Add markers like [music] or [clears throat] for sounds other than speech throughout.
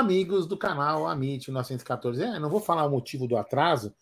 amigos do canal Amit 1914. É, não vou falar o motivo do atraso,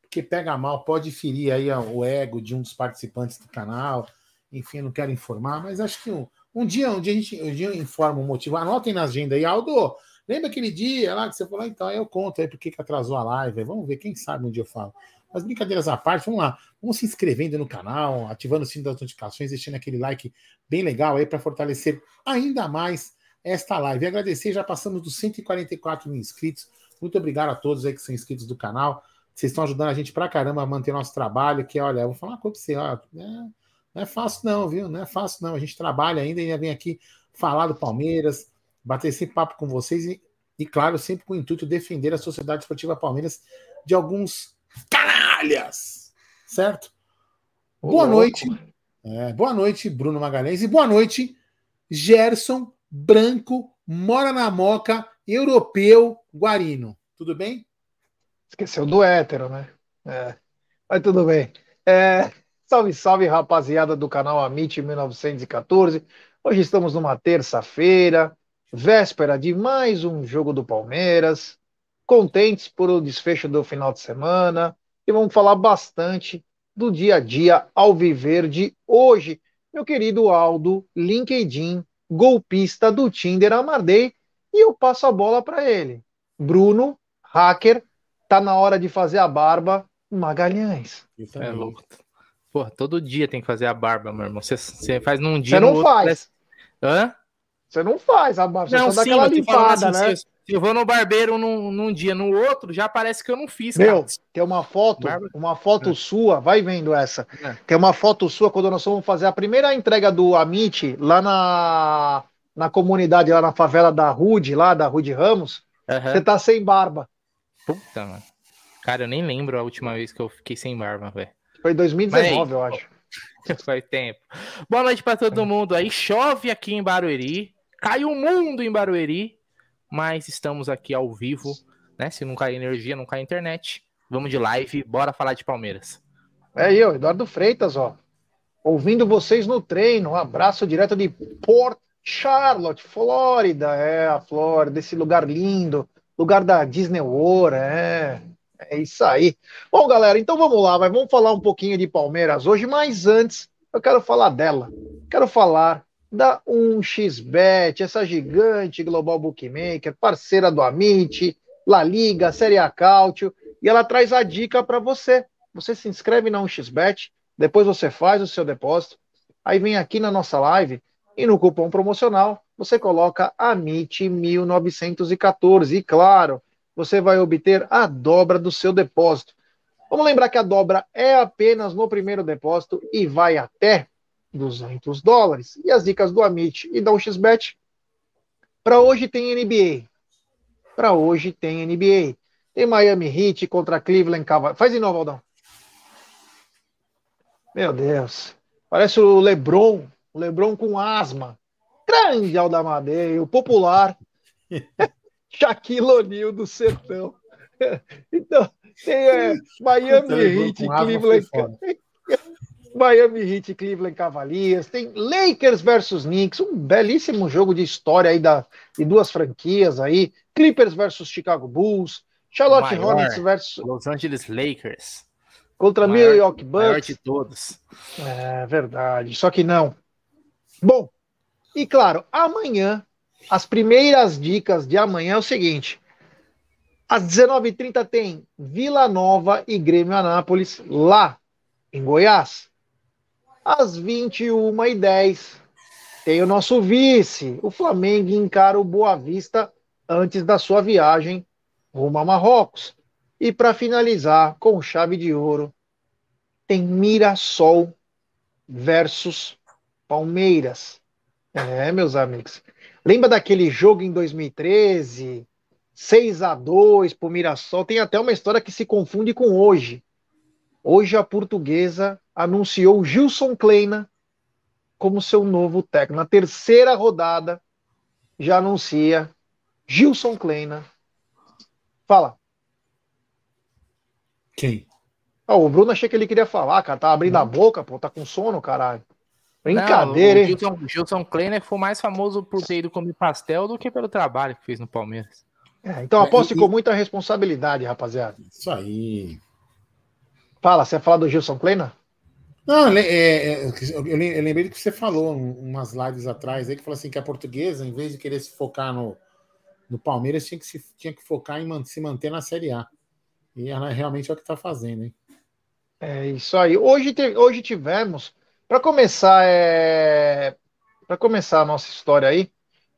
porque pega mal, pode ferir aí o ego de um dos participantes do canal. Enfim, não quero informar, mas acho que um, um dia, um dia a gente um dia informa o motivo. Anotem na agenda aí, Aldo. Lembra aquele dia lá que você falou? Então, eu conto aí porque que atrasou a live. Vamos ver, quem sabe um dia eu falo. Mas brincadeiras à parte, vamos lá. Vamos se inscrevendo no canal, ativando o sino das notificações, deixando aquele like bem legal aí para fortalecer ainda mais esta live. E agradecer, já passamos dos 144 mil inscritos. Muito obrigado a todos aí que são inscritos do canal. Vocês estão ajudando a gente pra caramba a manter nosso trabalho, que olha, eu vou falar uma coisa pra você, ó, é, não é fácil não, viu? Não é fácil não. A gente trabalha ainda e vem aqui falar do Palmeiras, bater esse papo com vocês e, e, claro, sempre com o intuito de defender a Sociedade Esportiva Palmeiras de alguns canalhas, certo? boa noite. É, boa noite, Bruno Magalhães. E boa noite, Gerson Branco, mora na Moca, europeu, Guarino. Tudo bem? Esqueceu do hétero, né? É. Mas tudo bem. É, salve, salve, rapaziada do canal Amit 1914. Hoje estamos numa terça-feira, véspera de mais um jogo do Palmeiras. Contentes por o desfecho do final de semana. E vamos falar bastante do dia a dia ao viver de hoje. Meu querido Aldo, LinkedIn, golpista do Tinder Amardei, e eu passo a bola para ele. Bruno, hacker, tá na hora de fazer a barba, Magalhães. Isso é louco. Pô, todo dia tem que fazer a barba, meu irmão. Você faz num dia. Você não faz. Hã? Você não faz a barba, você só dá sim, aquela limpada, assim, né? Se eu vou no barbeiro num, num, dia, no outro, já parece que eu não fiz, Meu, cara. tem uma foto, Barba... uma foto é. sua, vai vendo essa. É. Tem uma foto sua quando nós fomos fazer a primeira entrega do Amit lá na, na comunidade, lá na favela da Rude, lá da Rude Ramos. Uhum. Você tá sem barba. Puta, mano. Cara, eu nem lembro a última vez que eu fiquei sem barba, velho. Foi 2019, Mas, eu acho. [laughs] Faz tempo. Boa noite para todo mundo aí. Chove aqui em Barueri. Cai o mundo em Barueri. Mas estamos aqui ao vivo, né? Se não cair energia, não cair internet. Vamos de live, bora falar de Palmeiras. É eu, Eduardo Freitas, ó. Ouvindo vocês no treino. Um abraço direto de Port Charlotte, Flórida. É, a Flórida, esse lugar lindo. Lugar da Disney World, é. É isso aí. Bom, galera, então vamos lá, vai, vamos falar um pouquinho de Palmeiras hoje, mas antes eu quero falar dela. Quero falar da 1xBet, essa gigante global bookmaker, parceira do Amit, La Liga, Série A Cautio, e ela traz a dica para você. Você se inscreve na 1xBet, depois você faz o seu depósito, aí vem aqui na nossa live e no cupom promocional você coloca AMIT1914. E claro, você vai obter a dobra do seu depósito. Vamos lembrar que a dobra é apenas no primeiro depósito e vai até 200 dólares. E as dicas do Amit e da UXBet. Para hoje tem NBA. Para hoje tem NBA. Tem Miami Heat contra Cleveland Cavaliers. Faz de novo, Aldão. Meu Deus. Parece o LeBron. O LeBron com asma. Grande Aldamadei, o popular. [laughs] Shaquille O'Neal do sertão. [laughs] Então, tem é, [laughs] Miami Heat e Cleveland. Miami Heat Cleveland Cavaliers, tem Lakers versus Knicks, um belíssimo jogo de história aí da, de duas franquias aí, Clippers versus Chicago Bulls, Charlotte maior, Hornets versus Los Angeles Lakers contra maior, New York Bucks. Maior de todos. É verdade, só que não. Bom, e claro, amanhã as primeiras dicas de amanhã é o seguinte: às 19h30 tem Vila Nova e Grêmio Anápolis, lá em Goiás. Às 21h10 tem o nosso vice, o Flamengo encara o Boa Vista antes da sua viagem rumo a Marrocos. E para finalizar com chave de ouro, tem Mirassol versus Palmeiras. É, meus amigos. Lembra daquele jogo em 2013? 6 a 2 para o Mirassol. Tem até uma história que se confunde com hoje. Hoje a portuguesa anunciou Gilson Kleina como seu novo técnico. Na terceira rodada já anuncia Gilson Kleina. Fala. Quem? Ah, o Bruno achei que ele queria falar, cara. Tá abrindo Não. a boca, pô. Tá com sono, caralho. Brincadeira, hein? O Gilson, Gilson Kleiner foi mais famoso por ter ido comer pastel do que pelo trabalho que fez no Palmeiras. É, então aposto é, e... com muita responsabilidade, rapaziada. Isso aí. Fala, você ia falar do Gilson Kleiner? Não, é, é, eu lembrei do que você falou umas lives atrás aí, que falou assim que a portuguesa, em vez de querer se focar no, no Palmeiras, tinha que, se, tinha que focar em se manter na Série A. E ela realmente é o que está fazendo, hein? É isso aí. Hoje, hoje tivemos para começar, é... para começar a nossa história aí,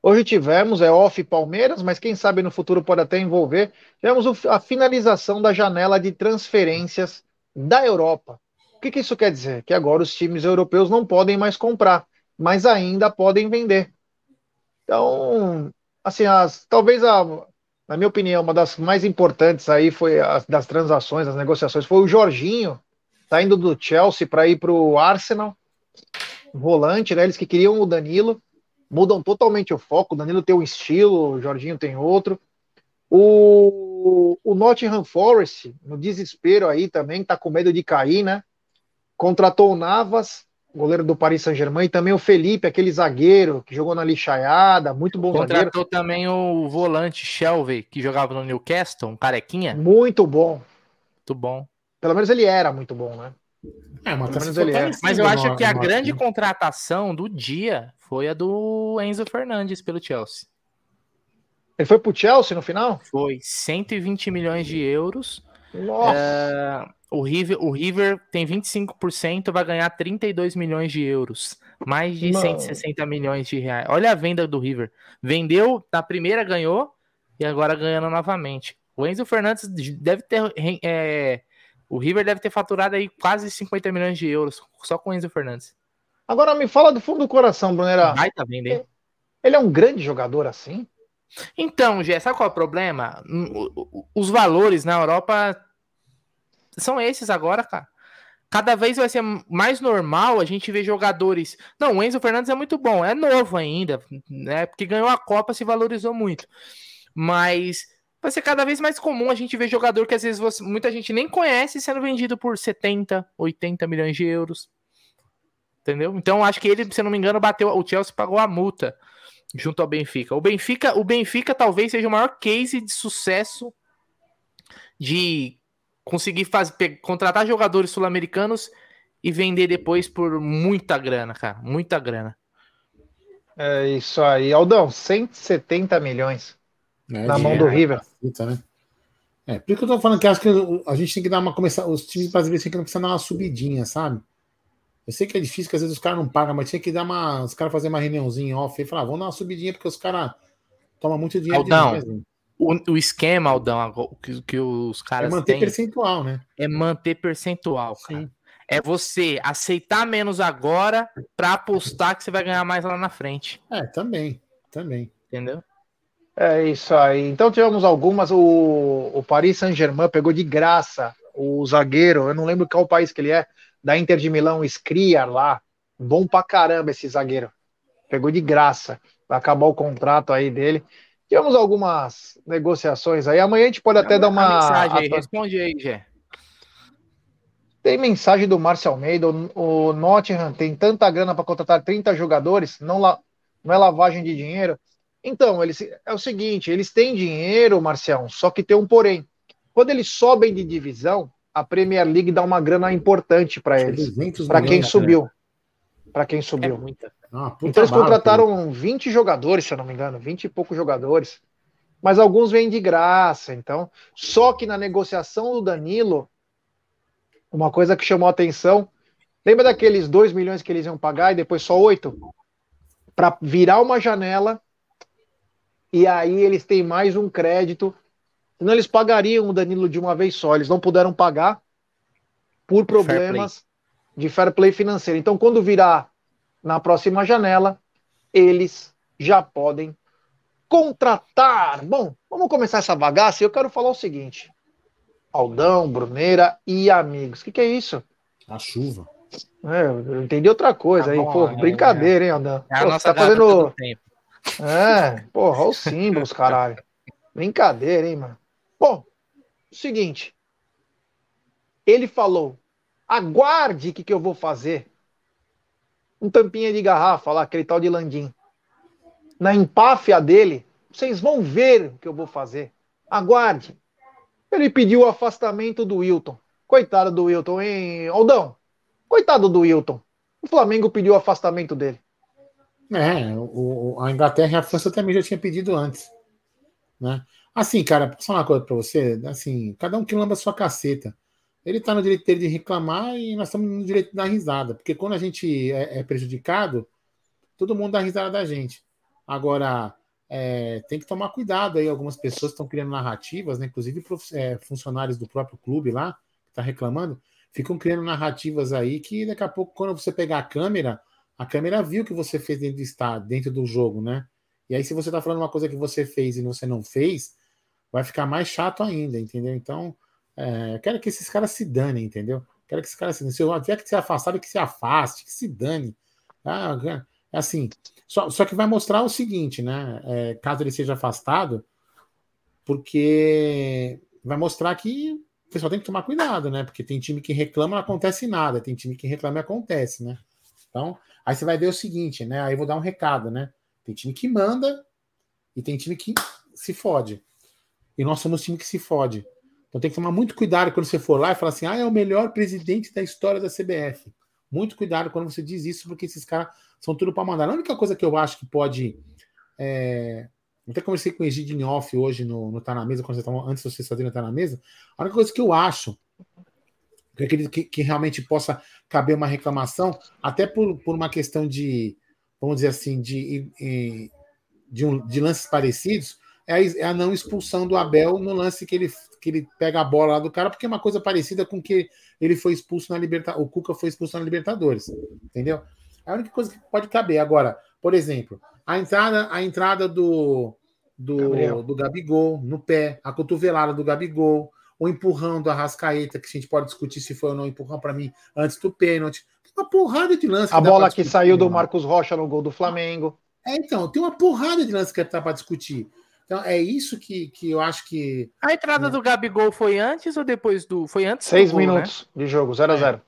hoje tivemos é off Palmeiras, mas quem sabe no futuro pode até envolver. Tivemos a finalização da janela de transferências da Europa. O que, que isso quer dizer? Que agora os times europeus não podem mais comprar, mas ainda podem vender. Então, assim, as, talvez a, na minha opinião, uma das mais importantes aí foi as das transações, das negociações, foi o Jorginho, tá indo do Chelsea para ir para o Arsenal, volante, né? Eles que queriam o Danilo, mudam totalmente o foco. O Danilo tem um estilo, o Jorginho tem outro. O, o Nottingham Forest, no desespero aí também, tá com medo de cair, né? Contratou o Navas, goleiro do Paris Saint-Germain, e também o Felipe, aquele zagueiro que jogou na lixaiada, muito bom Contratou zagueiro. também o volante Shelby, que jogava no Newcastle, um carequinha. Muito bom. Muito bom. Pelo menos ele era muito bom, né? É, mas, tá ele é. mas eu acho que a grande contratação do dia foi a do Enzo Fernandes pelo Chelsea. Ele foi pro Chelsea no final? Foi 120 milhões de euros. Nossa. É, o, River, o River tem 25%, vai ganhar 32 milhões de euros. Mais de Mano. 160 milhões de reais. Olha a venda do River. Vendeu, na primeira ganhou e agora ganhando novamente. O Enzo Fernandes deve ter é, o River deve ter faturado aí quase 50 milhões de euros só com o Enzo Fernandes. Agora me fala do fundo do coração, Brunera. Vai tá vendo, hein? Ele é um grande jogador assim? Então, Gé, sabe qual é o problema? Os valores na Europa são esses agora, cara. Cada vez vai ser mais normal a gente ver jogadores. Não, o Enzo Fernandes é muito bom, é novo ainda, né? Porque ganhou a Copa, se valorizou muito. Mas vai ser cada vez mais comum a gente ver jogador que às vezes você, muita gente nem conhece sendo vendido por 70, 80 milhões de euros. Entendeu? Então acho que ele, se não me engano, bateu. O Chelsea pagou a multa junto ao Benfica. O Benfica, o Benfica talvez seja o maior case de sucesso de conseguir fazer, contratar jogadores sul-americanos e vender depois por muita grana, cara. Muita grana. É isso aí. Aldão, 170 milhões. É, na mão do River. né? É, por isso que eu tô falando que acho que a gente tem que dar uma começar, os times brasileiros têm que começar a dar uma subidinha, sabe? Eu sei que é difícil, que às vezes os caras não pagam, mas tinha que dar uma. Os caras fazer uma reuniãozinha off e falar, vamos dar uma subidinha, porque os caras tomam muito dinheiro Aldão, demais, o, o, esquema, Aldão, que, que os caras. É manter têm, percentual, né? É manter percentual, cara. Sim. É você aceitar menos agora para apostar que você vai ganhar mais lá na frente. É, também. Também. Entendeu? É isso aí. Então tivemos algumas. O, o Paris Saint-Germain pegou de graça o zagueiro, eu não lembro qual país que ele é, da Inter de Milão, Skriar lá. Bom pra caramba esse zagueiro. Pegou de graça. Vai acabar o contrato aí dele. Tivemos algumas negociações aí. Amanhã a gente pode até dar uma. Mensagem aí, responde aí, Gé. Tem mensagem do Márcio Almeida. O Nottingham tem tanta grana para contratar 30 jogadores, não, la... não é lavagem de dinheiro. Então, eles, é o seguinte, eles têm dinheiro, Marcião, só que tem um porém. Quando eles sobem de divisão, a Premier League dá uma grana importante para eles. Para quem subiu. Né? Para quem subiu. É muita. Ah, então eles contrataram 20 jogadores, se eu não me engano, 20 e poucos jogadores. Mas alguns vêm de graça, então. Só que na negociação do Danilo, uma coisa que chamou a atenção, lembra daqueles 2 milhões que eles iam pagar e depois só 8? Para virar uma janela e aí eles têm mais um crédito. Senão eles pagariam o Danilo de uma vez só. Eles não puderam pagar por problemas fair de fair play financeiro. Então, quando virar na próxima janela, eles já podem contratar. Bom, vamos começar essa bagaça. Eu quero falar o seguinte: Aldão, Bruneira e amigos. O que, que, é isso? A chuva. É, eu entendi outra coisa tá aí. Bom, Pô, é, brincadeira, hein, Aldão? É Pô, tá fazendo. É, porra, olha os símbolos, caralho. Brincadeira, hein, mano. Bom, seguinte. Ele falou: aguarde o que, que eu vou fazer. um tampinha de garrafa lá, aquele tal de Landim. Na empáfia dele, vocês vão ver o que eu vou fazer. Aguarde. Ele pediu o afastamento do Wilton. Coitado do Wilton, hein, Aldão? Coitado do Wilton. O Flamengo pediu o afastamento dele. É, o, a Inglaterra e a França também já tinha pedido antes. Né? Assim, cara, só uma coisa pra você, assim, cada um que lamba sua caceta. Ele tá no direito dele de reclamar e nós estamos no direito de dar risada. Porque quando a gente é, é prejudicado, todo mundo dá risada da gente. Agora, é, tem que tomar cuidado aí. Algumas pessoas estão criando narrativas, né? inclusive é, funcionários do próprio clube lá, que está reclamando, ficam criando narrativas aí que daqui a pouco, quando você pegar a câmera, a câmera viu o que você fez dentro do estado, dentro do jogo, né? E aí, se você está falando uma coisa que você fez e você não fez, vai ficar mais chato ainda, entendeu? Então, é, eu quero que esses caras se danem, entendeu? Quero que esses caras se danem. Se eu tiver que se afastar, que se afaste, que se dane. Ah, é assim. Só, só que vai mostrar o seguinte, né? É, caso ele seja afastado, porque vai mostrar que o pessoal tem que tomar cuidado, né? Porque tem time que reclama não acontece nada, tem time que reclama e acontece, né? Então, aí você vai ver o seguinte, né? Aí eu vou dar um recado, né? Tem time que manda e tem time que se fode. E nós somos time que se fode. Então tem que tomar muito cuidado quando você for lá e falar assim: ah, é o melhor presidente da história da CBF. Muito cuidado quando você diz isso, porque esses caras são tudo para mandar. A única coisa que eu acho que pode. É... Até conversei com o Egidin Off hoje no, no Tá na Mesa, quando vocês estavam, antes de vocês fazerem Tá na Mesa. A única coisa que eu acho que, acredito que, que realmente possa caber uma reclamação, até por, por uma questão de, vamos dizer assim, de, de, um, de lances parecidos, é a, é a, não expulsão do Abel no lance que ele, que ele pega a bola lá do cara, porque é uma coisa parecida com que ele foi expulso na Libertadores, o Cuca foi expulso na Libertadores, entendeu? É a única coisa que pode caber. Agora, por exemplo, a entrada, a entrada do, do, do Gabigol no pé, a cotovelada do Gabigol, o empurrão do Arrascaeta, que a gente pode discutir se foi ou não empurrão para mim antes do pênalti. Tem uma porrada de lance. A bola que saiu do Marcos Rocha no gol do Flamengo. É, então, tem uma porrada de lance que tá para discutir. Então, é isso que, que eu acho que. A entrada né? do Gabigol foi antes ou depois do. Foi antes Seis gol, minutos né? de jogo, 0 a 0 é.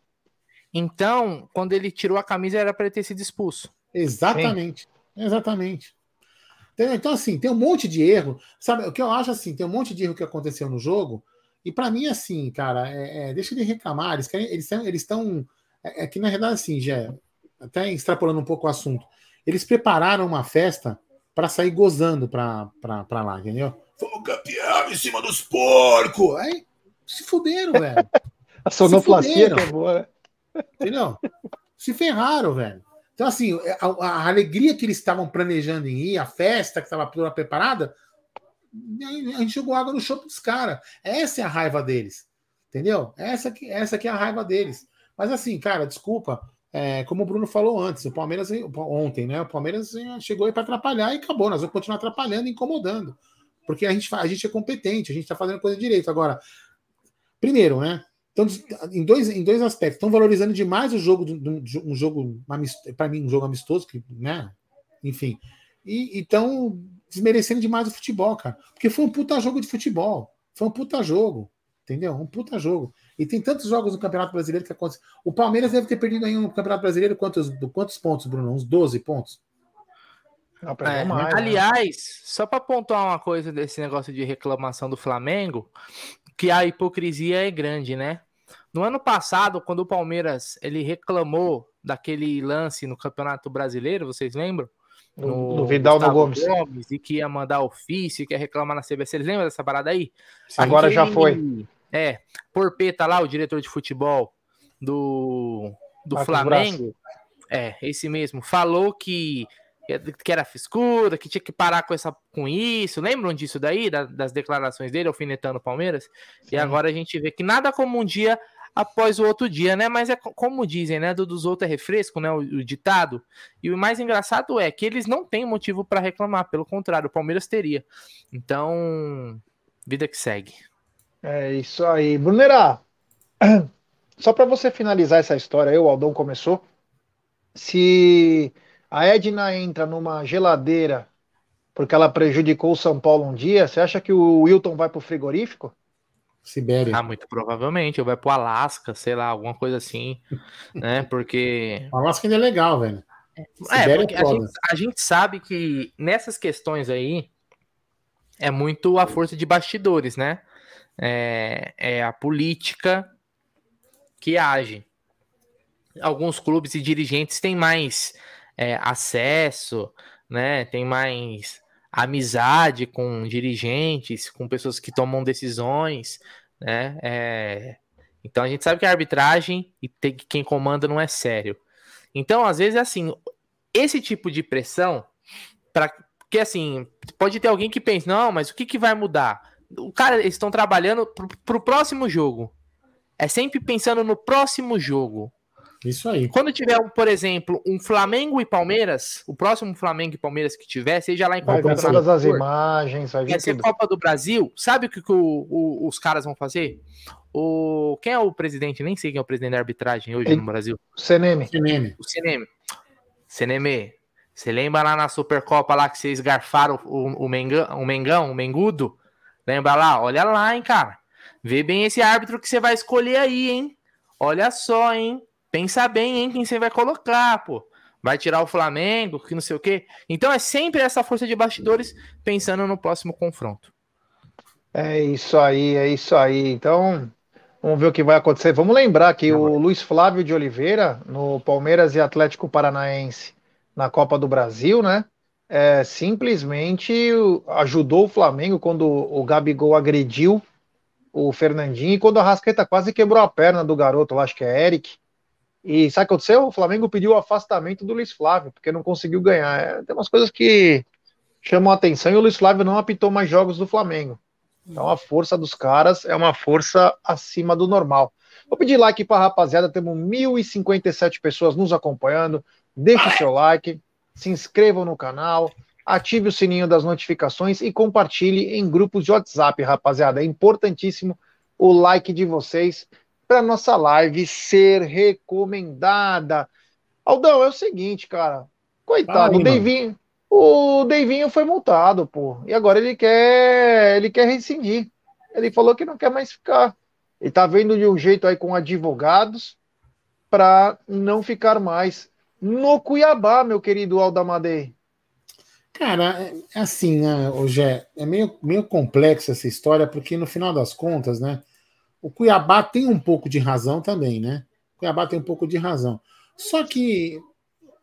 Então, quando ele tirou a camisa, era para ele ter sido expulso. Exatamente. Sim. Exatamente. Então, assim, tem um monte de erro. Sabe, o que eu acho assim, tem um monte de erro que aconteceu no jogo. E para mim, assim, cara, é, é, deixa de reclamar. Eles querem, eles estão. Eles estão é, é, que na verdade, assim, já até extrapolando um pouco o assunto, eles prepararam uma festa para sair gozando para lá, entendeu? Foi campeão em cima dos porcos! Aí se fuderam, velho. [laughs] A sonoplastia que é boa, né? Entendeu? Se ferraram, velho. Então, assim, a, a alegria que eles estavam planejando em ir, a festa que estava toda preparada, a gente jogou água no chope dos caras. Essa é a raiva deles. Entendeu? Essa que, essa que é a raiva deles. Mas assim, cara, desculpa. É, como o Bruno falou antes, o Palmeiras ontem, né? O Palmeiras chegou aí para atrapalhar e acabou. Nós vamos continuar atrapalhando incomodando. Porque a gente, a gente é competente, a gente está fazendo coisa direito. Agora, primeiro, né? Então, em dois, em dois aspectos, estão valorizando demais o jogo, um jogo para mim, um jogo amistoso, que, né? Enfim. E estão desmerecendo demais o futebol, cara. Porque foi um puta jogo de futebol. Foi um puta jogo. Entendeu? Um puta jogo. E tem tantos jogos no Campeonato Brasileiro que acontecem. O Palmeiras deve ter perdido aí no Campeonato Brasileiro quantos, quantos pontos, Bruno? Uns 12 pontos? É, mais, né? aliás, né? só para pontuar uma coisa desse negócio de reclamação do Flamengo, que a hipocrisia é grande, né? No ano passado, quando o Palmeiras ele reclamou daquele lance no Campeonato Brasileiro, vocês lembram? No, no Vidal no Gomes. Gomes. E que ia mandar ofício, que ia reclamar na CBC. Vocês lembram dessa parada aí? Agora já foi. É, Porpeta lá, o diretor de futebol do, do Flamengo. É, esse mesmo. Falou que que era fiscura, que tinha que parar com, essa, com isso. Lembram disso daí, da, das declarações dele, alfinetando o Palmeiras? Sim. E agora a gente vê que nada como um dia após o outro dia, né? Mas é como dizem, né? Do dos outros é refresco, né? O, o, ditado. E o mais engraçado é que eles não têm motivo para reclamar, pelo contrário, o Palmeiras teria. Então, vida que segue. É isso aí. Brunerá, [clears throat] só para você finalizar essa história, aí, o Aldão começou. Se a Edna entra numa geladeira porque ela prejudicou o São Paulo um dia, você acha que o Wilton vai pro frigorífico? Sibéria. Ah, muito provavelmente. Ou vai pro Alasca, sei lá, alguma coisa assim, [laughs] né? Porque. O Alasca ainda é legal, velho. É, porque a gente, a gente sabe que nessas questões aí é muito a força de bastidores, né? É, é a política que age. Alguns clubes e dirigentes têm mais é, acesso, né? Tem mais amizade com dirigentes, com pessoas que tomam decisões, né? É... Então a gente sabe que a arbitragem e tem, quem comanda não é sério. Então, às vezes, é assim, esse tipo de pressão, para porque assim, pode ter alguém que pense, não, mas o que, que vai mudar? O cara, eles estão trabalhando pro, pro próximo jogo. É sempre pensando no próximo jogo. Isso aí. Quando tiver, por exemplo, um Flamengo e Palmeiras, o próximo Flamengo e Palmeiras que tiver, seja lá em qual Vai todas as imagens, vai ser Copa do Brasil, sabe o que, que o, o, os caras vão fazer? O, quem é o presidente? Nem sei quem é o presidente da arbitragem hoje no Brasil. O CNM. O CNM. CNM. Você lembra lá na Supercopa lá que vocês garfaram o, o, Mengão, o Mengão, o Mengudo? Lembra lá? Olha lá, hein, cara. Vê bem esse árbitro que você vai escolher aí, hein? Olha só, hein? pensa bem em quem você vai colocar, pô. Vai tirar o Flamengo, que não sei o quê. Então é sempre essa força de bastidores pensando no próximo confronto. É isso aí, é isso aí. Então, vamos ver o que vai acontecer. Vamos lembrar que o Luiz Flávio de Oliveira, no Palmeiras e Atlético Paranaense, na Copa do Brasil, né? É, simplesmente ajudou o Flamengo quando o Gabigol agrediu o Fernandinho e quando a Rascaeta quase quebrou a perna do garoto, acho que é Eric. E sabe o que aconteceu? O Flamengo pediu o afastamento do Luiz Flávio, porque não conseguiu ganhar. É, tem umas coisas que chamam a atenção e o Luiz Flávio não apitou mais jogos do Flamengo. Então a força dos caras é uma força acima do normal. Vou pedir like para a rapaziada, temos 1.057 pessoas nos acompanhando. Deixe o seu like, se inscrevam no canal, ative o sininho das notificações e compartilhe em grupos de WhatsApp, rapaziada. É importantíssimo o like de vocês para nossa live ser recomendada. Aldão, é o seguinte, cara. Coitado, o Deivinho, o Deivinho foi multado, pô. E agora ele quer, ele quer rescindir. Ele falou que não quer mais ficar. Ele tá vendo de um jeito aí com advogados para não ficar mais no Cuiabá, meu querido Aldamadei. Cara, é, assim, né, hoje é, meio, meio complexa essa história, porque no final das contas, né, o Cuiabá tem um pouco de razão também, né? O Cuiabá tem um pouco de razão. Só que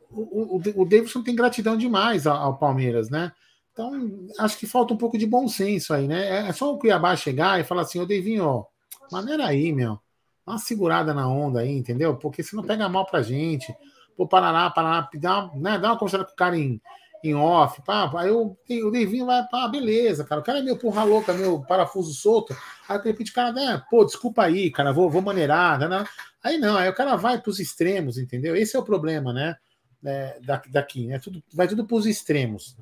o, o, o Davidson tem gratidão demais ao, ao, Palmeiras, né? Então, acho que falta um pouco de bom senso aí, né? É, é só o Cuiabá chegar e falar assim, ô Davinho, ó, maneira aí, meu. Dá uma segurada na onda aí, entendeu? Porque se não pega mal pra gente. Pô, Paraná, Paraná, dá uma, né, dá uma conversa com o cara em, em off, pá, aí o, o Devinho vai, pá, beleza, cara, o cara é meio porra louca, meu parafuso solto, aí de repente o cara, né, pô, desculpa aí, cara, vou, vou maneirar, né, né, aí não, aí o cara vai pros extremos, entendeu? Esse é o problema, né, é, daqui, né, tudo, vai tudo pros extremos,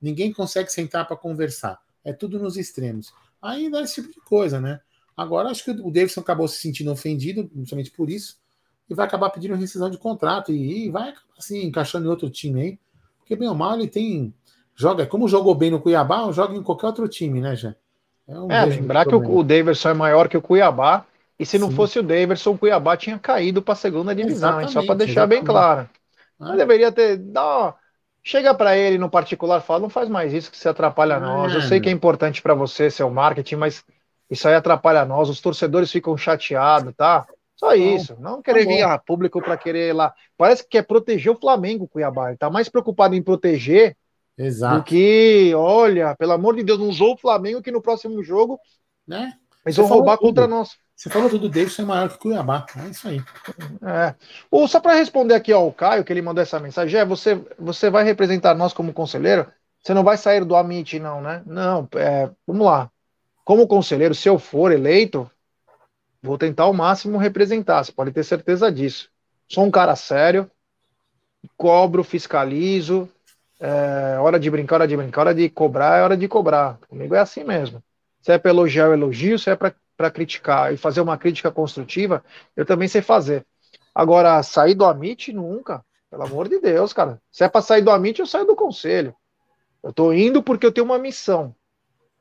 ninguém consegue sentar para conversar, é tudo nos extremos, aí dá esse tipo de coisa, né, agora acho que o Davidson acabou se sentindo ofendido, principalmente por isso, e vai acabar pedindo rescisão de contrato, e, e vai, assim, encaixando em outro time aí, porque bem ou mal ele tem. Joga, como jogou bem no Cuiabá, joga em qualquer outro time, né, já? É, um é lembrar que o, o Daverson é maior que o Cuiabá. E se não Sim. fosse o Daverson, o Cuiabá tinha caído para a segunda divisão, hein, só para deixar exatamente. bem claro. Ah. deveria ter. Dá, chega para ele no particular, fala, não faz mais isso que se atrapalha a nós. Eu sei que é importante para você, seu marketing, mas isso aí atrapalha nós. Os torcedores ficam chateados, tá? Só isso. Não querer tá vir a público para querer lá. Parece que quer proteger o Flamengo, Cuiabá. Ele tá mais preocupado em proteger Exato. do que, olha, pelo amor de Deus, não usou o Flamengo que no próximo jogo, né? Eles vão roubar tudo. contra nós. Você falou tudo dele, é maior que o Cuiabá. É isso aí. É. O, só para responder aqui ao Caio, que ele mandou essa mensagem, é, você, você vai representar nós como conselheiro? Você não vai sair do Amit, não, né? Não, é, vamos lá. Como conselheiro, se eu for eleito, Vou tentar ao máximo representar, você pode ter certeza disso. Sou um cara sério, cobro, fiscalizo. É, hora de brincar, hora de brincar, hora de cobrar, é hora de cobrar. Comigo é assim mesmo. Se é para elogiar, eu elogio. Se é para criticar e fazer uma crítica construtiva, eu também sei fazer. Agora, sair do Amit, nunca. Pelo amor de Deus, cara. Se é para sair do Amit, eu saio do conselho. Eu tô indo porque eu tenho uma missão.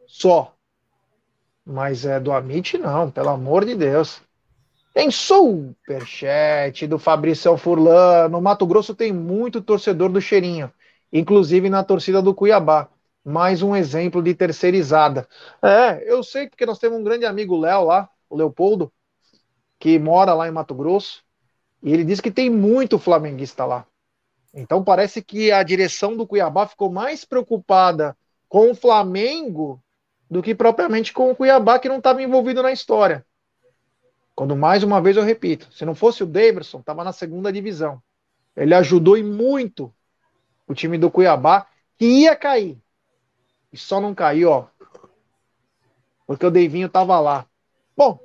Só. Mas é do Amit, não, pelo amor de Deus. Tem superchat do Fabrício Furlan. Mato Grosso tem muito torcedor do Cheirinho, inclusive na torcida do Cuiabá. Mais um exemplo de terceirizada. É, eu sei porque nós temos um grande amigo Léo lá, o Leopoldo, que mora lá em Mato Grosso, e ele diz que tem muito flamenguista lá. Então parece que a direção do Cuiabá ficou mais preocupada com o Flamengo do que propriamente com o Cuiabá, que não estava envolvido na história. Quando mais uma vez eu repito, se não fosse o Davidson, estava na segunda divisão. Ele ajudou e muito o time do Cuiabá, que ia cair. E só não caiu, ó. Porque o Deivinho estava lá. Bom,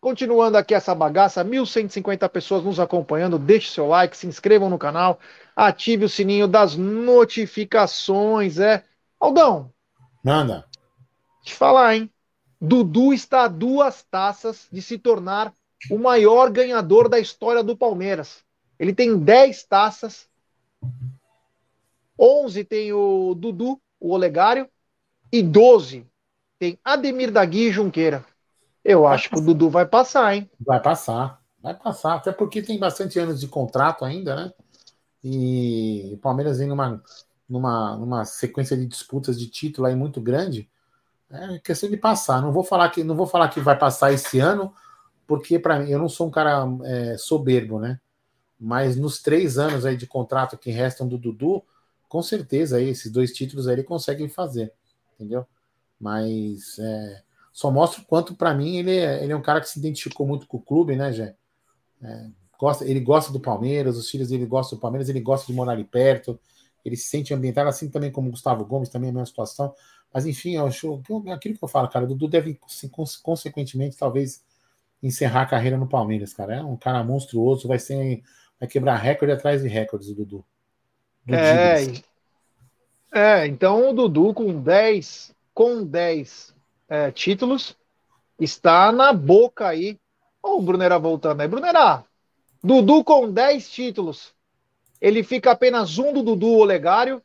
continuando aqui essa bagaça, 1.150 pessoas nos acompanhando. Deixe seu like, se inscrevam no canal, ative o sininho das notificações. É. Aldão. Manda. Te falar, hein? Dudu está a duas taças de se tornar o maior ganhador da história do Palmeiras. Ele tem 10 taças. 11 tem o Dudu, o Olegário, e 12 tem Ademir Dagui e Junqueira. Eu acho que o Dudu vai passar, hein? Vai passar, vai passar, até porque tem bastante anos de contrato ainda, né? E o Palmeiras vem numa, numa, numa sequência de disputas de título aí muito grande. É questão de passar. Não vou falar que não vou falar que vai passar esse ano, porque para mim eu não sou um cara é, soberbo, né? Mas nos três anos aí de contrato que restam do Dudu, com certeza aí esses dois títulos aí ele consegue fazer, entendeu? Mas é, só mostra o quanto para mim ele é, ele é um cara que se identificou muito com o clube, né, Jé? É, gosta, ele gosta do Palmeiras, os filhos dele gostam do Palmeiras, ele gosta de morar ali perto, ele se sente ambientado, assim também como o Gustavo Gomes, também é a mesma situação. Mas enfim, eu acho aquilo que eu falo, cara, o Dudu deve, consequentemente, talvez encerrar a carreira no Palmeiras, cara. É um cara monstruoso, vai ser. Vai quebrar recorde atrás de recordes, o Dudu. é, é, então o Dudu com 10, com 10 é, títulos, está na boca aí. Olha o Brunera voltando aí. Brunera, Dudu com 10 títulos. Ele fica apenas um do Dudu Olegário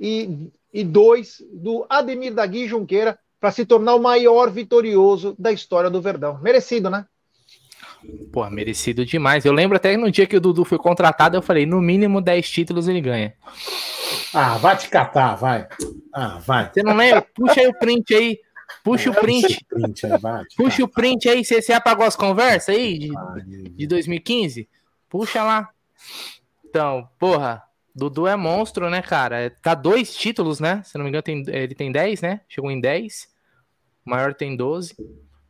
e e dois do Ademir Dagui Junqueira para se tornar o maior vitorioso da história do Verdão. Merecido, né? Pô, merecido demais. Eu lembro até no dia que o Dudu foi contratado, eu falei, no mínimo 10 títulos ele ganha. Ah, vai te catar, vai. Ah, vai. Você não lembra? Puxa aí o print aí. Puxa o print. print aí, vai, Puxa o print aí. Você, você apagou as conversas aí de, de 2015? Puxa lá. Então, porra, Dudu é monstro, né, cara? É, tá dois títulos, né? Se não me engano, tem, ele tem 10, né? Chegou em 10. O maior tem 12.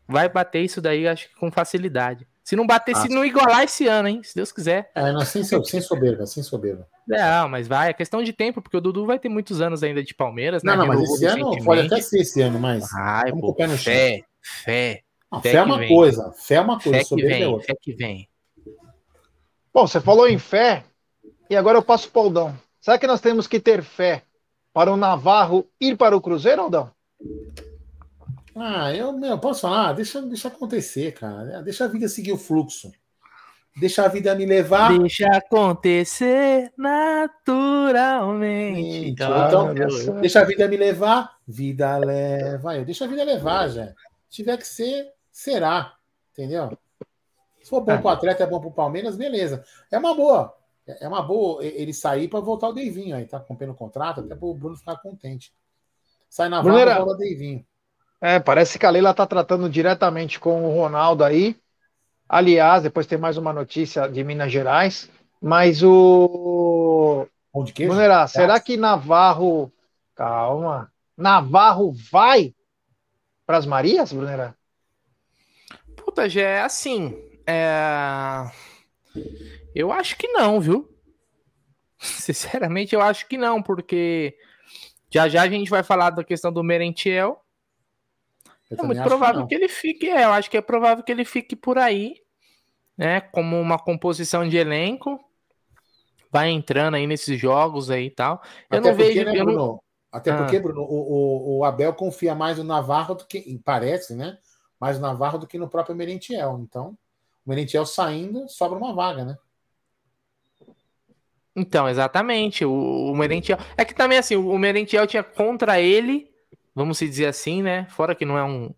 Vai bater isso daí, acho que com facilidade. Se não bater, ah, se não igualar esse ano, hein? Se Deus quiser. É, não, sem, sem soberba, sem soberba. É, mas vai, é questão de tempo, porque o Dudu vai ter muitos anos ainda de Palmeiras, não, né? Não, mas esse ano pode até ser esse ano, mas. Ai, pô, fé, fé, fé. Não, fé, é uma vem. coisa, fé é uma coisa, fé que vem, é outra. Fé que vem. Bom, você falou em fé, e agora eu passo o Aldão. Será que nós temos que ter fé para o Navarro ir para o Cruzeiro, Aldão? Ah, eu, meu, posso falar? Deixa, deixa acontecer, cara. Deixa a vida seguir o fluxo. Deixa a vida me levar. Deixa acontecer naturalmente. Então, então deixa a vida me levar. Vida leva. Eu deixa a vida levar, já. Se tiver que ser, será. Entendeu? Se for bom é. para o atleta, é bom para o Palmeiras, beleza. É uma boa. É, uma boa ele sair para voltar o Deivinho aí, tá cumprindo o contrato, até para o Bruno ficar contente. Sai na vaga, volta o Deivinho. É, parece que a Leila tá tratando diretamente com o Ronaldo aí. Aliás, depois tem mais uma notícia de Minas Gerais, mas o Pão de queijo? Brunerá, será que Navarro, calma, Navarro vai para as Marias, Brunerá? Puta, já é assim, é eu acho que não, viu? [laughs] Sinceramente, eu acho que não, porque já já a gente vai falar da questão do Merentiel. Eu é muito provável que, que, ele fique, é, eu acho que é provável que ele fique por aí, né, como uma composição de elenco, vai entrando aí nesses jogos aí e tal. Eu Até não porque, vejo, né, Bruno? Não... Até ah. porque, Bruno, o, o, o, Abel confia mais no Navarro do que, parece, né, mais no Navarro do que no próprio Merentiel. Então, o Merentiel saindo, sobra uma vaga, né? Então, exatamente. O, o Merentiel. É que também, assim, o Merentiel tinha contra ele, vamos dizer assim, né? Fora que não é um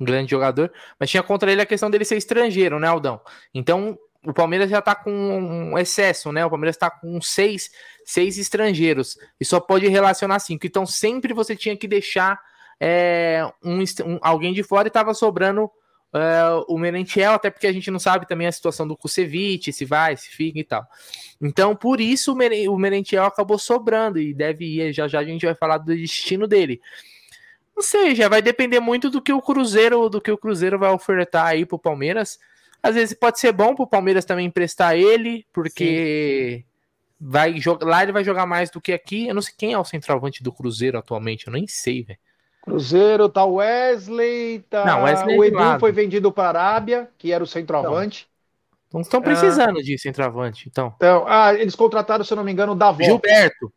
um grande jogador, mas tinha contra ele a questão dele ser estrangeiro, né, Aldão? Então, o Palmeiras já tá com um excesso, né? O Palmeiras tá com seis, seis estrangeiros e só pode relacionar cinco. Então, sempre você tinha que deixar é, um, um, alguém de fora e tava sobrando Uh, o Merentiel, até porque a gente não sabe também a situação do Kusevich, se vai, se fica e tal. Então, por isso o Merentiel acabou sobrando e deve ir. Já já a gente vai falar do destino dele. Não sei, já vai depender muito do que o Cruzeiro, do que o Cruzeiro vai ofertar aí pro Palmeiras. Às vezes pode ser bom pro Palmeiras também emprestar ele, porque Sim. vai jogar lá ele vai jogar mais do que aqui. Eu não sei quem é o centroavante do Cruzeiro atualmente, eu nem sei, velho. Cruzeiro, tá Wesley, tá. Não, Wesley o Edu foi vendido para a Arábia, que era o centroavante. Então estão precisando ah. de centroavante, então. então. Ah, eles contrataram, se eu não me engano, o Davó. Gilberto.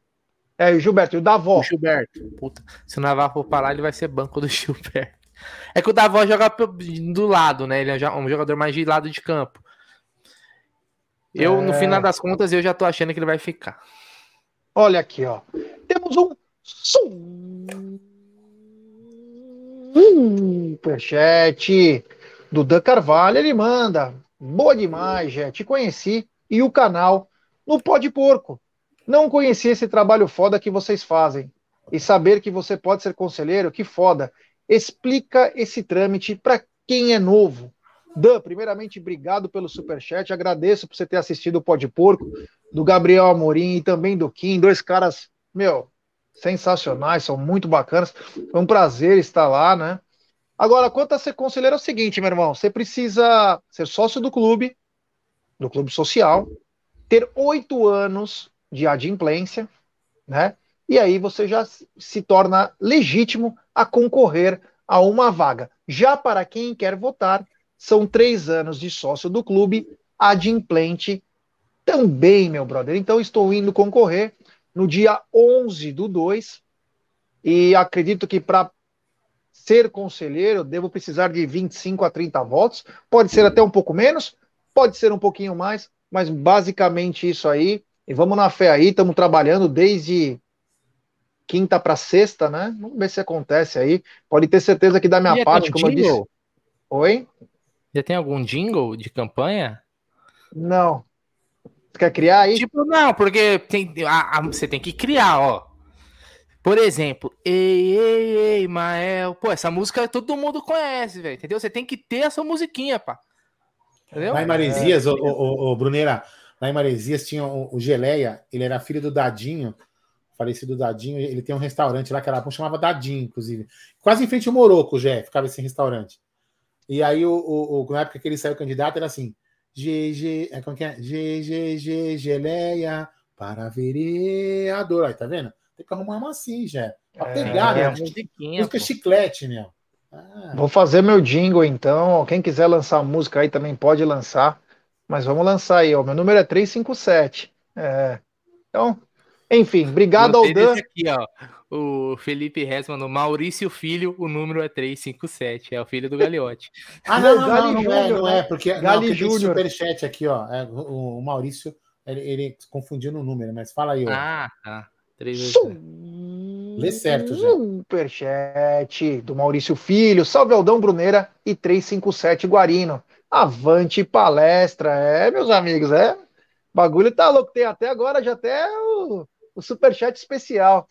É, o Gilberto, e o Davó. O Gilberto. Puta, se o Navarro for parar, ele vai ser banco do [laughs] Gilberto. É que o Davó joga do lado, né? Ele é um jogador mais de lado de campo. Eu, é... no final das contas, eu já tô achando que ele vai ficar. Olha aqui, ó. Temos um Superchat do Dan Carvalho, ele manda. Boa demais, já te conheci e o canal no Pó de Porco. Não conheci esse trabalho foda que vocês fazem. E saber que você pode ser conselheiro, que foda. Explica esse trâmite para quem é novo. Dan, primeiramente, obrigado pelo superchat. Agradeço por você ter assistido o Pó de Porco, do Gabriel Amorim e também do Kim, dois caras, meu, sensacionais, são muito bacanas. Foi um prazer estar lá, né? Agora, quanto a ser conselheiro, é o seguinte, meu irmão: você precisa ser sócio do clube, do clube social, ter oito anos de adimplência, né? E aí você já se torna legítimo a concorrer a uma vaga. Já para quem quer votar, são três anos de sócio do clube, adimplente também, meu brother. Então, estou indo concorrer no dia 11 do 2. E acredito que para ser conselheiro, devo precisar de 25 a 30 votos. Pode ser até um pouco menos, pode ser um pouquinho mais, mas basicamente isso aí. E vamos na fé aí, estamos trabalhando desde quinta para sexta, né? Vamos ver se acontece aí. Pode ter certeza que da minha parte, como jingle? eu disse. Oi? Já tem algum jingle de campanha? Não. Você quer criar aí? Tipo, não, porque tem, a, a, você tem que criar, ó. Por exemplo, ei, ei, ei, Mael. Pô, essa música todo mundo conhece, velho. Entendeu? Você tem que ter essa musiquinha, pá. Entendeu? Lá em Maresias, é. o, o, o, Bruneira, lá em Maresias tinha o, o, Geleia, ele era filho do Dadinho, falecido Dadinho, ele tem um restaurante lá que era bom, chamava Dadinho, inclusive. Quase em frente ao Moroco, Jé, ficava esse restaurante. E aí, o, o, na época que ele saiu candidato, era assim: GG, é como que é? GGG, geleia para vereador. Aí, tá vendo? Tem que arrumar uma assim, já. Pra é, pegar, é, né? Música chiclete, né? Ah. Vou fazer meu jingle, então. Quem quiser lançar música aí também pode lançar. Mas vamos lançar aí, ó. Meu número é 357. É. Então, enfim, obrigado ao Dan. Aqui, ó o Felipe Rez mandou Maurício Filho, o número é 357, é o filho do Galiote. [laughs] ah, não, não, não, não, é, não é, porque, Gali não, Júnior. superchat aqui, ó, é, o, o, Maurício, ele, ele, confundiu no número, mas fala aí, ó. Ah, tá. 387. Lê certo, já. Superchat do Maurício Filho, Salve Aldão Bruneira e 357 Guarino. Avante palestra, é, meus amigos, é. Bagulho tá louco, tem até agora já até o, o superchat especial.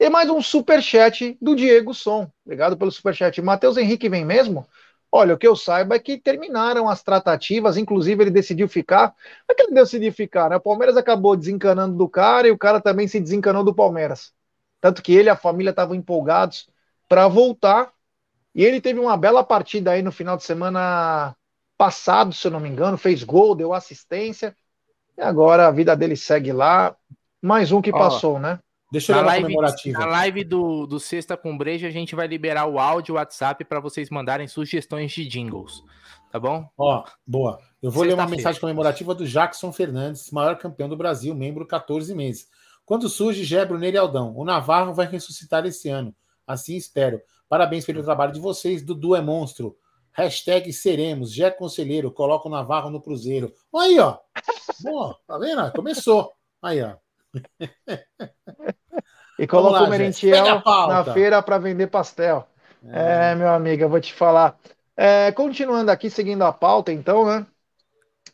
E mais um super chat do Diego Som. Obrigado pelo super chat. Matheus Henrique vem mesmo? Olha, o que eu saiba é que terminaram as tratativas, inclusive ele decidiu ficar. É que ele decidiu ficar, né? O Palmeiras acabou desencanando do cara e o cara também se desencanou do Palmeiras. Tanto que ele e a família estavam empolgados para voltar. E ele teve uma bela partida aí no final de semana passado, se eu não me engano, fez gol, deu assistência. E agora a vida dele segue lá. Mais um que passou, né? Deixa eu na live, comemorativa. Na live do, do Sexta com Breja, a gente vai liberar o áudio WhatsApp para vocês mandarem sugestões de jingles. Tá bom? Ó, boa. Eu vou ler uma mensagem comemorativa do Jackson Fernandes, maior campeão do Brasil, membro 14 meses. Quando surge Gé, Bruneiro e Aldão, o Navarro vai ressuscitar esse ano. Assim espero. Parabéns pelo trabalho de vocês. Dudu é monstro. Hashtag seremos. Gé Conselheiro. Coloca o Navarro no Cruzeiro. Aí, ó. Boa, tá vendo? Começou. Aí, ó. E coloca lá, o Merentiel na feira para vender pastel. É, meu amigo, eu vou te falar. É, continuando aqui, seguindo a pauta, então, né?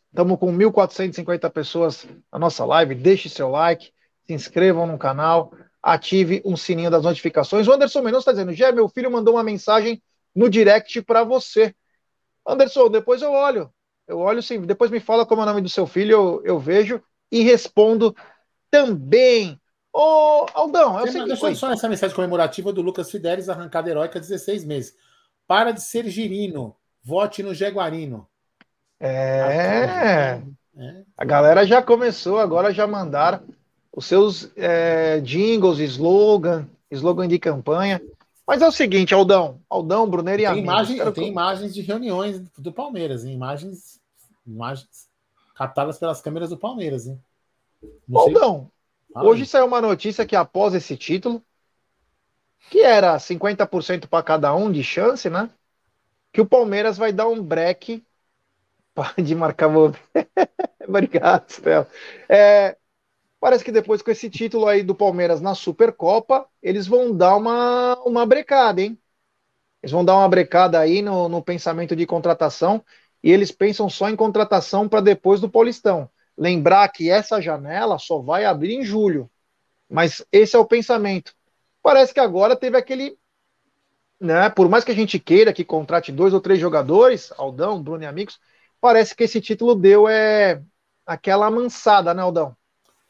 Estamos com 1.450 pessoas na nossa live. Deixe seu like, se inscrevam no canal, ative um sininho das notificações. O Anderson Mendonça está dizendo: Gé, meu filho mandou uma mensagem no direct para você. Anderson, depois eu olho. Eu olho sim. Depois me fala como é o nome do seu filho, eu, eu vejo e respondo também. Ô, Aldão, é o seguinte. Deixa só essa mensagem comemorativa do Lucas Fidelis, arrancada heróica, 16 meses. Para de ser girino, vote no Jaguarino. É. é. A galera já começou, agora já mandaram os seus é, jingles, slogan, slogan de campanha. Mas é o seguinte, Aldão, Aldão, Brunner e tem imagem, Tem que... imagens de reuniões do Palmeiras, hein? imagens, imagens captadas pelas câmeras do Palmeiras. Hein? Aldão, hoje saiu uma notícia que após esse título, que era 50% para cada um de chance, né? Que o Palmeiras vai dar um break [laughs] de marcar. [laughs] Obrigado, Stella. É, Parece que depois com esse título aí do Palmeiras na Supercopa, eles vão dar uma, uma brecada, hein? Eles vão dar uma brecada aí no, no pensamento de contratação e eles pensam só em contratação para depois do Paulistão. Lembrar que essa janela só vai abrir em julho. Mas esse é o pensamento. Parece que agora teve aquele. Né, por mais que a gente queira que contrate dois ou três jogadores, Aldão, Bruno e amigos, parece que esse título deu é, aquela amansada, né, Aldão?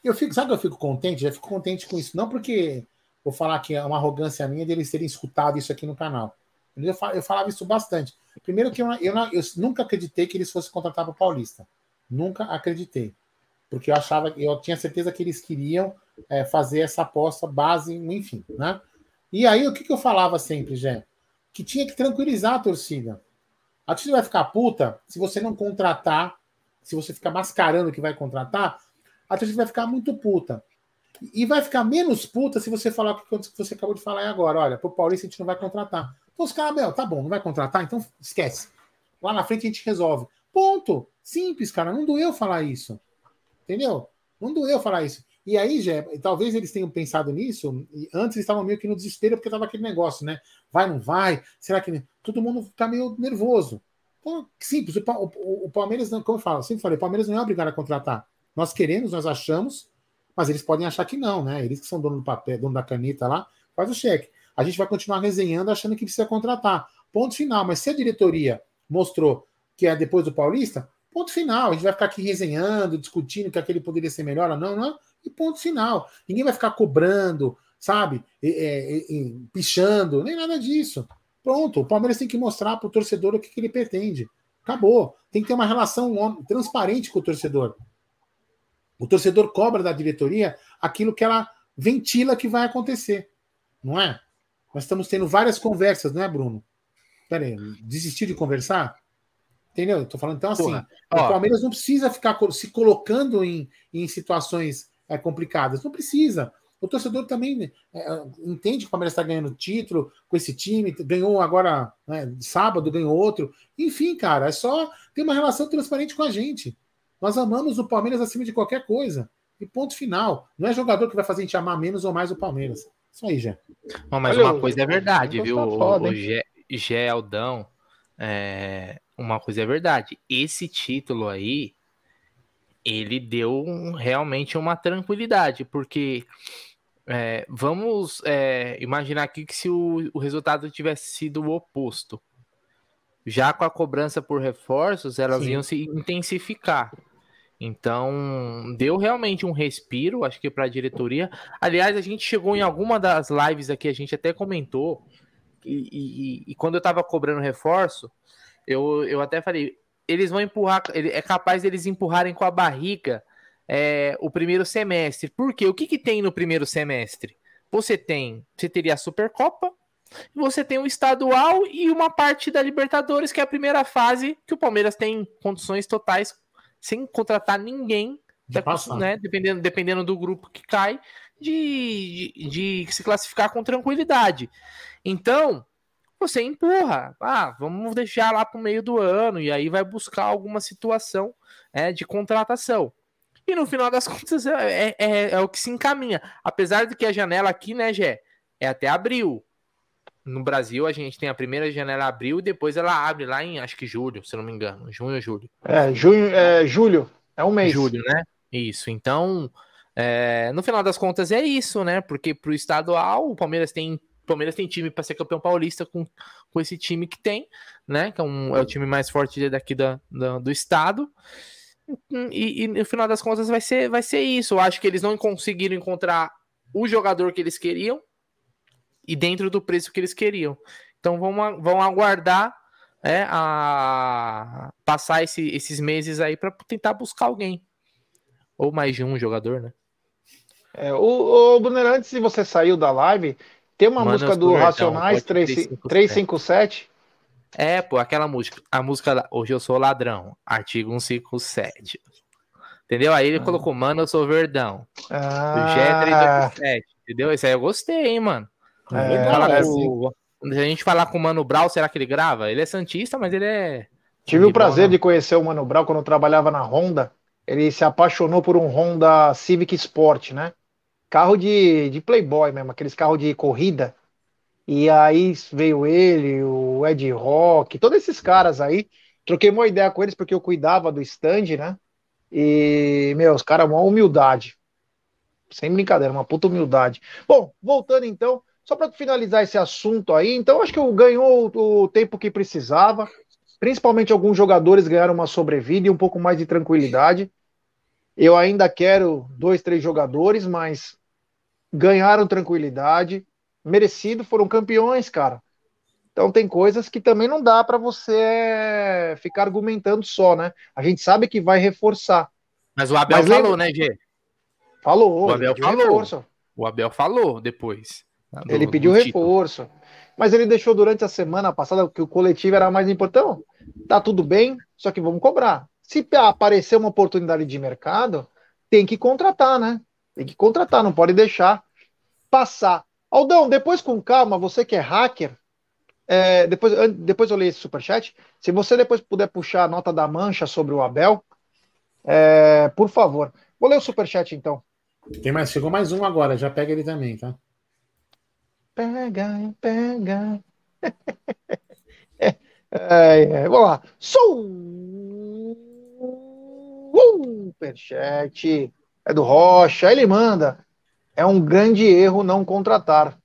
Eu fico, sabe que eu fico contente? Já fico contente com isso. Não porque vou falar que é uma arrogância minha deles terem escutado isso aqui no canal. Eu, falava isso bastante. Primeiro que eu, eu, eu nunca acreditei que eles fossem contratar para o Paulista. Nunca acreditei. Porque eu achava, eu tinha certeza que eles queriam é, fazer essa aposta base, enfim, né? E aí, o que, que eu falava sempre, Jé? Que tinha que tranquilizar a torcida. A torcida vai ficar puta se você não contratar, se você ficar mascarando que vai contratar, a torcida vai ficar muito puta. E vai ficar menos puta se você falar o que você acabou de falar aí agora. Olha, pro Paulista a gente não vai contratar. Então os caras, meu, tá bom, não vai contratar? Então esquece. Lá na frente a gente resolve. Ponto. Simples, cara. Não doeu falar isso. Entendeu? Não doeu falar isso. E aí, Jé, talvez eles tenham pensado nisso, e antes eles estavam meio que no desespero, porque tava aquele negócio, né? Vai, não vai? Será que. Todo mundo fica meio nervoso. Então, simples, o, o, o Palmeiras, como eu falo, sempre falei, o Palmeiras não é obrigado a contratar. Nós queremos, nós achamos, mas eles podem achar que não, né? Eles que são dono do papel, dono da caneta lá, faz o cheque. A gente vai continuar resenhando achando que precisa contratar. Ponto final. Mas se a diretoria mostrou que é depois do Paulista, ponto final. A gente vai ficar aqui resenhando, discutindo que aquele poderia ser melhor ou não, não. E ponto final. Ninguém vai ficar cobrando, sabe? E, e, e, pichando, nem nada disso. Pronto. O Palmeiras tem que mostrar para o torcedor o que, que ele pretende. Acabou. Tem que ter uma relação transparente com o torcedor. O torcedor cobra da diretoria aquilo que ela ventila que vai acontecer, não é? Nós estamos tendo várias conversas, não é, Bruno? Peraí, desistir de conversar? Entendeu? Estou falando então assim: Porra, o Palmeiras não precisa ficar se colocando em, em situações é, complicadas, não precisa. O torcedor também é, entende que o Palmeiras está ganhando título com esse time, ganhou agora, né, sábado, ganhou outro. Enfim, cara, é só ter uma relação transparente com a gente. Nós amamos o Palmeiras acima de qualquer coisa. E ponto final. Não é jogador que vai fazer a gente amar menos ou mais o Palmeiras. Isso aí, Gé. mas Olha, uma coisa é verdade, viu, foda, o Gé Aldão? É, uma coisa é verdade. Esse título aí, ele deu realmente uma tranquilidade, porque é, vamos é, imaginar aqui que se o, o resultado tivesse sido o oposto, já com a cobrança por reforços, elas Sim. iam se intensificar. Então, deu realmente um respiro, acho que para a diretoria. Aliás, a gente chegou em alguma das lives aqui, a gente até comentou, e, e, e quando eu estava cobrando reforço, eu, eu até falei, eles vão empurrar, é capaz deles empurrarem com a barriga é, o primeiro semestre. Por quê? O que, que tem no primeiro semestre? Você tem, você teria a Supercopa, você tem o estadual e uma parte da Libertadores, que é a primeira fase que o Palmeiras tem condições totais sem contratar ninguém, de né, dependendo, dependendo do grupo que cai, de, de, de se classificar com tranquilidade. Então, você empurra, ah, vamos deixar lá para o meio do ano, e aí vai buscar alguma situação é, de contratação. E no final das [laughs] contas é, é, é, o que se encaminha. Apesar de que a janela aqui, né, Gé, é até abril. no Brasil a gente tem a primeira janela abril e depois ela abre lá em acho que julho, se não me engano, junho ou julho. É, junho, é, julho, é um mês. Julho, né? Isso. Então, é, no final das contas é isso, né? Porque pro estadual o Palmeiras tem Palmeiras tem time para ser campeão paulista com, com esse time que tem, né? Que é, um, é o time mais forte daqui da, da do estado. E, e, no final das contas vai ser, vai ser isso. Eu acho que eles não conseguiram encontrar o jogador que eles queriam e dentro do preço que eles queriam. Então vão, vão aguardar é, a passar esse, esses meses aí para tentar buscar alguém. Ou mais de um jogador, né? É, o, o Brunner, antes de você saiu da live, tem uma Mano, música do Racionais 357. É, pô, aquela música. A música Hoje eu sou ladrão, artigo 157. Entendeu? Aí ele ah. colocou, mano, eu sou verdão. Ah. G 357. Entendeu? Isso aí eu gostei, hein, mano. É, com, se a gente falar com o Mano Brau, será que ele grava? Ele é Santista, mas ele é. Tive o prazer bola. de conhecer o Mano Brau quando eu trabalhava na Honda. Ele se apaixonou por um Honda Civic Sport, né? Carro de, de Playboy mesmo, aqueles carros de corrida. E aí veio ele, o Ed Rock, todos esses caras aí. Troquei uma ideia com eles porque eu cuidava do stand, né? E, meu, os caras, uma humildade. Sem brincadeira, uma puta humildade. Bom, voltando então, só para finalizar esse assunto aí, então acho que ganhou o tempo que precisava. Principalmente alguns jogadores ganharam uma sobrevida e um pouco mais de tranquilidade. Eu ainda quero dois, três jogadores, mas ganharam tranquilidade, merecido, foram campeões, cara. Então tem coisas que também não dá para você ficar argumentando só, né? A gente sabe que vai reforçar. Mas o Abel mas falou, lembra... né, Gê? Falou. O Abel falou. Reforço. O Abel falou depois. Do, ele pediu reforço. Mas ele deixou durante a semana passada que o coletivo era mais importante. Então, tá tudo bem, só que vamos cobrar. Se aparecer uma oportunidade de mercado, tem que contratar, né? Tem que contratar, não pode deixar passar. Aldão, depois com calma, você que é hacker, é, depois, depois eu leio esse superchat. Se você depois puder puxar a nota da mancha sobre o Abel, é, por favor. Vou ler o superchat então. Tem mais, chegou mais um agora, já pega ele também, tá? Pega, pega. [laughs] é, é, vamos lá. Superchat. É do Rocha. Ele manda. É um grande erro não contratar.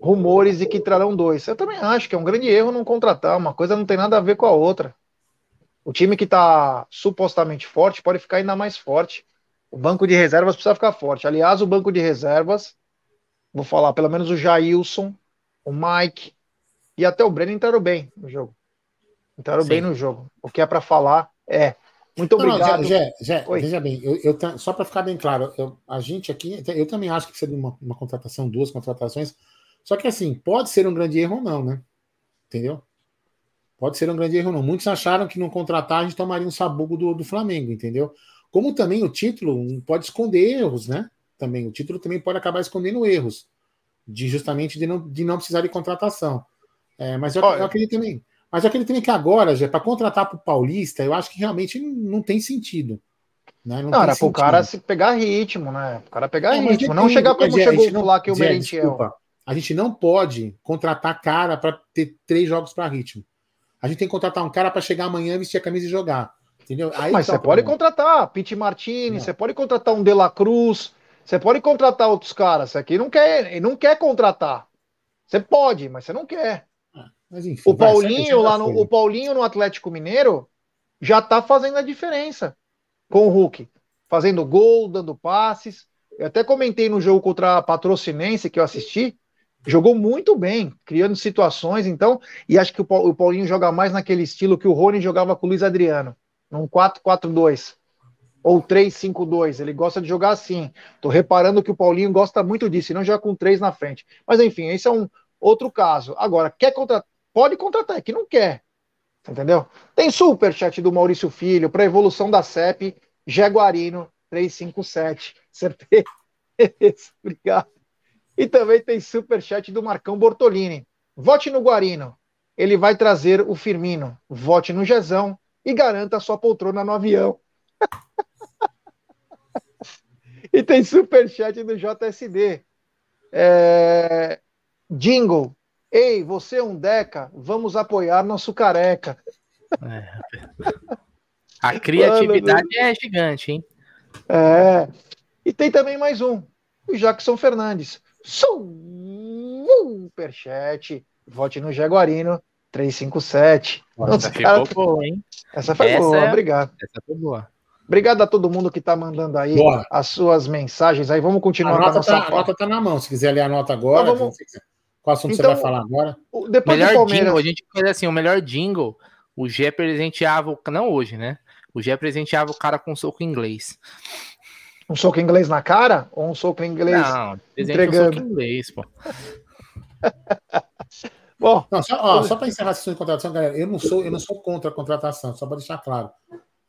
Rumores de que trarão dois. Eu também acho que é um grande erro não contratar. Uma coisa não tem nada a ver com a outra. O time que está supostamente forte pode ficar ainda mais forte. O banco de reservas precisa ficar forte. Aliás, o banco de reservas vou falar, pelo menos o Jailson, o Mike e até o Breno entraram bem no jogo. Entraram Sim. bem no jogo. O que é para falar é. Muito obrigado. Não, Gé, Gé, veja bem, eu, eu, só para ficar bem claro, eu, a gente aqui, eu também acho que precisa de uma, uma contratação, duas contratações. Só que assim, pode ser um grande erro ou não, né? Entendeu? Pode ser um grande erro ou não. Muitos acharam que não contratar a gente tomaria um sabugo do, do Flamengo, entendeu? Como também o título pode esconder erros, né? também. O título também pode acabar escondendo erros, de justamente de não, de não precisar de contratação. É, mas eu, eu acredito também. Mas acredito também que agora, já para contratar para o Paulista, eu acho que realmente não tem sentido. Né? Não, não era para o cara se pegar ritmo, né? O cara pegar ritmo, não chegar como chegou não, lá que o Merentiel. Desculpa, a gente não pode contratar cara para ter três jogos para ritmo. A gente tem que contratar um cara para chegar amanhã, vestir a camisa e jogar. Entendeu? Aí Mas tá você pode contratar Pete Martini, você pode contratar um De La Cruz, você pode contratar outros caras. Você aqui não quer, não quer contratar. Você pode, mas você não quer. Mas enfim, o Paulinho lá no, o Paulinho no Atlético Mineiro já tá fazendo a diferença com o Hulk, fazendo gol, dando passes. Eu até comentei no jogo contra a Patrocinense que eu assisti, jogou muito bem, criando situações, então, e acho que o Paulinho joga mais naquele estilo que o Rony jogava com o Luiz Adriano, num 4-4-2 ou 3-5-2. Ele gosta de jogar assim. Tô reparando que o Paulinho gosta muito disso, e não joga com três na frente. Mas enfim, esse é um outro caso. Agora, quer contratar? Pode contratar, é que não quer. Entendeu? Tem super chat do Maurício Filho para evolução da CEP, Jaguarino 357. Certeza. [laughs] Obrigado. E também tem super chat do Marcão Bortolini. Vote no Guarino. Ele vai trazer o Firmino. Vote no Jezão e garanta sua poltrona no avião. [laughs] E tem superchat do JSD. É... Jingle. Ei, você é um Deca, vamos apoiar nosso careca. É. A criatividade Mano, é gigante, hein? É. E tem também mais um, o Jackson Fernandes. Superchat. Vote no Jaguarino 357. Nossa, ficou cara... boa, hein? Essa foi essa boa, é... obrigado. Essa foi boa. Obrigado a todo mundo que está mandando aí Bora. as suas mensagens. Aí vamos continuar. A nota, tá, a nota tá na mão. Se quiser ler a nota agora, então, vamos... qual assunto então, você vai falar agora? Depois melhor do Palmeiras... jingle, a gente faz assim, o melhor jingle, o G presenteava, não hoje, né? O G presenteava o cara com um soco inglês. Um soco inglês na cara? Ou um soco inglês não, entregando? Um soco inglês, pô. [laughs] Bom, não, só, só para encerrar a sessão de contratação, galera, eu não sou, eu não sou contra a contratação, só para deixar claro.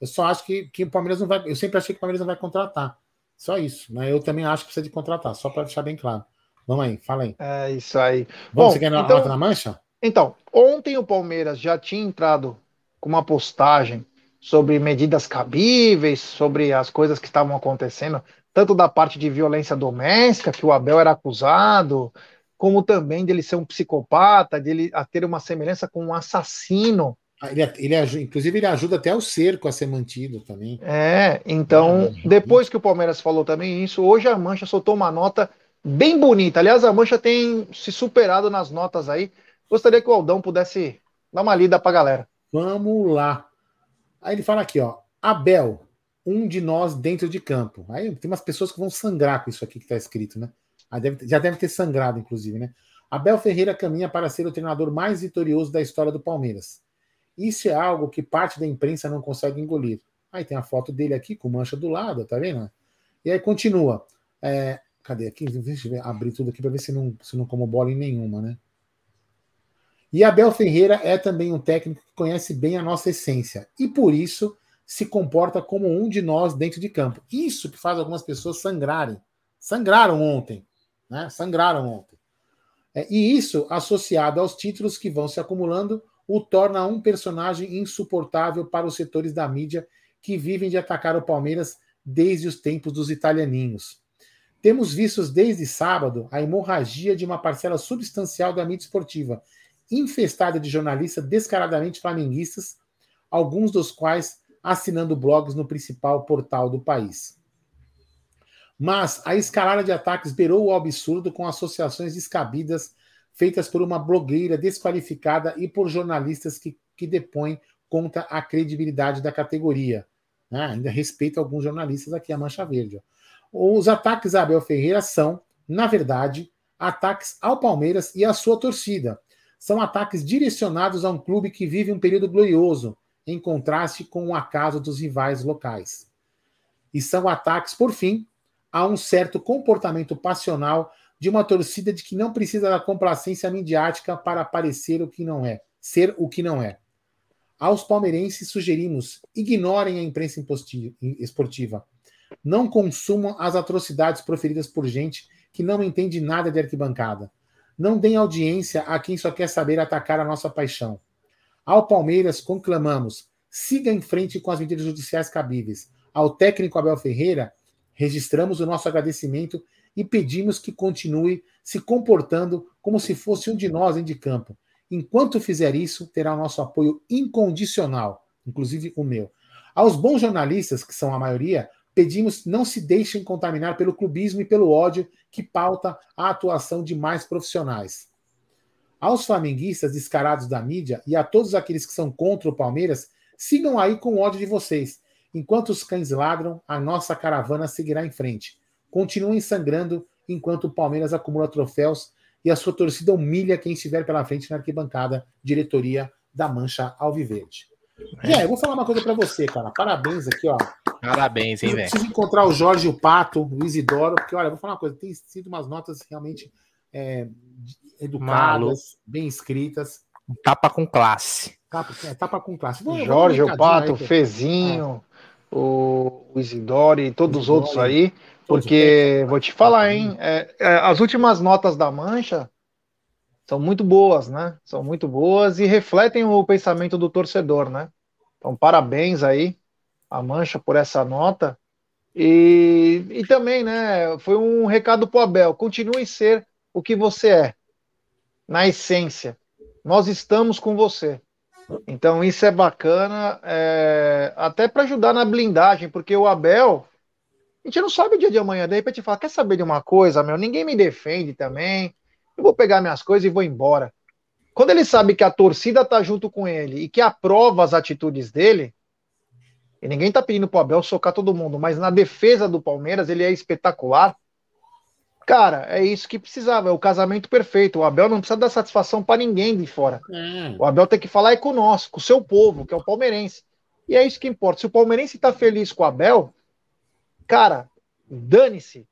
Eu só acho que, que o Palmeiras não vai. Eu sempre achei que o Palmeiras não vai contratar. Só isso. Né? Eu também acho que precisa de contratar, só para deixar bem claro. Vamos aí, fala aí. É isso aí. Vamos, Bom, você quer então, na mancha? Então, ontem o Palmeiras já tinha entrado com uma postagem sobre medidas cabíveis, sobre as coisas que estavam acontecendo, tanto da parte de violência doméstica, que o Abel era acusado, como também dele ser um psicopata, dele ter uma semelhança com um assassino ah, ele, ele, inclusive, ele ajuda até o cerco a ser mantido também. É, então, ah, depois que o Palmeiras falou também isso, hoje a Mancha soltou uma nota bem bonita. Aliás, a Mancha tem se superado nas notas aí. Gostaria que o Aldão pudesse dar uma lida pra galera. Vamos lá. Aí ele fala aqui, ó. Abel, um de nós dentro de campo. Aí tem umas pessoas que vão sangrar com isso aqui que tá escrito, né? Deve, já deve ter sangrado, inclusive, né? Abel Ferreira caminha para ser o treinador mais vitorioso da história do Palmeiras. Isso é algo que parte da imprensa não consegue engolir. Aí tem a foto dele aqui com mancha do lado, tá vendo? E aí continua. É, cadê aqui? Deixa eu abrir tudo aqui para ver se não, se não como bola em nenhuma, né? E Abel Ferreira é também um técnico que conhece bem a nossa essência e por isso se comporta como um de nós dentro de campo. Isso que faz algumas pessoas sangrarem. Sangraram ontem, né? Sangraram ontem. É, e isso associado aos títulos que vão se acumulando o torna um personagem insuportável para os setores da mídia que vivem de atacar o Palmeiras desde os tempos dos italianinhos. Temos visto desde sábado a hemorragia de uma parcela substancial da mídia esportiva, infestada de jornalistas descaradamente flamenguistas, alguns dos quais assinando blogs no principal portal do país. Mas a escalada de ataques beirou o absurdo com associações descabidas feitas por uma blogueira desqualificada e por jornalistas que, que depõem contra a credibilidade da categoria. Né? Ainda respeito alguns jornalistas aqui, a Mancha Verde. Ó. Os ataques a Abel Ferreira são, na verdade, ataques ao Palmeiras e à sua torcida. São ataques direcionados a um clube que vive um período glorioso, em contraste com o acaso dos rivais locais. E são ataques, por fim, a um certo comportamento passional de uma torcida de que não precisa da complacência midiática para parecer o que não é, ser o que não é. Aos palmeirenses sugerimos: ignorem a imprensa esportiva. Não consumam as atrocidades proferidas por gente que não entende nada de arquibancada. Não deem audiência a quem só quer saber atacar a nossa paixão. Ao Palmeiras, conclamamos: siga em frente com as medidas judiciais cabíveis. Ao técnico Abel Ferreira, registramos o nosso agradecimento e pedimos que continue se comportando como se fosse um de nós em de campo. Enquanto fizer isso, terá o nosso apoio incondicional, inclusive o meu. Aos bons jornalistas, que são a maioria, pedimos não se deixem contaminar pelo clubismo e pelo ódio que pauta a atuação de mais profissionais. Aos flamenguistas descarados da mídia e a todos aqueles que são contra o Palmeiras, sigam aí com o ódio de vocês. Enquanto os cães ladram, a nossa caravana seguirá em frente continuem sangrando enquanto o Palmeiras acumula troféus e a sua torcida humilha quem estiver pela frente na arquibancada, diretoria da Mancha Alviverde. É. E aí, eu vou falar uma coisa para você, cara. Parabéns aqui, ó. Parabéns, hein, velho. Preciso encontrar o Jorge, o Pato, o Isidoro, porque, olha, vou falar uma coisa, tem sido umas notas realmente é, educadas, Malu. bem escritas. Tapa com classe. Tapa, é, tapa com classe. Vou, Jorge, o Pato, o Fezinho, é. o Isidoro e todos os outros aí. Porque, vou te falar, hein? É, é, as últimas notas da Mancha são muito boas, né? São muito boas e refletem o pensamento do torcedor, né? Então, parabéns aí a Mancha por essa nota. E, e também, né? Foi um recado pro Abel: continue ser o que você é. na essência. Nós estamos com você. Então isso é bacana, é, até para ajudar na blindagem, porque o Abel, a gente não sabe o dia de amanhã, de repente fala, quer saber de uma coisa, meu? Ninguém me defende também, eu vou pegar minhas coisas e vou embora. Quando ele sabe que a torcida tá junto com ele e que aprova as atitudes dele, e ninguém tá pedindo pro Abel socar todo mundo, mas na defesa do Palmeiras ele é espetacular. Cara, é isso que precisava, é o casamento perfeito. O Abel não precisa dar satisfação para ninguém de fora. É. O Abel tem que falar é com nós, com o seu povo, que é o palmeirense. E é isso que importa. Se o palmeirense tá feliz com o Abel, cara, dane-se.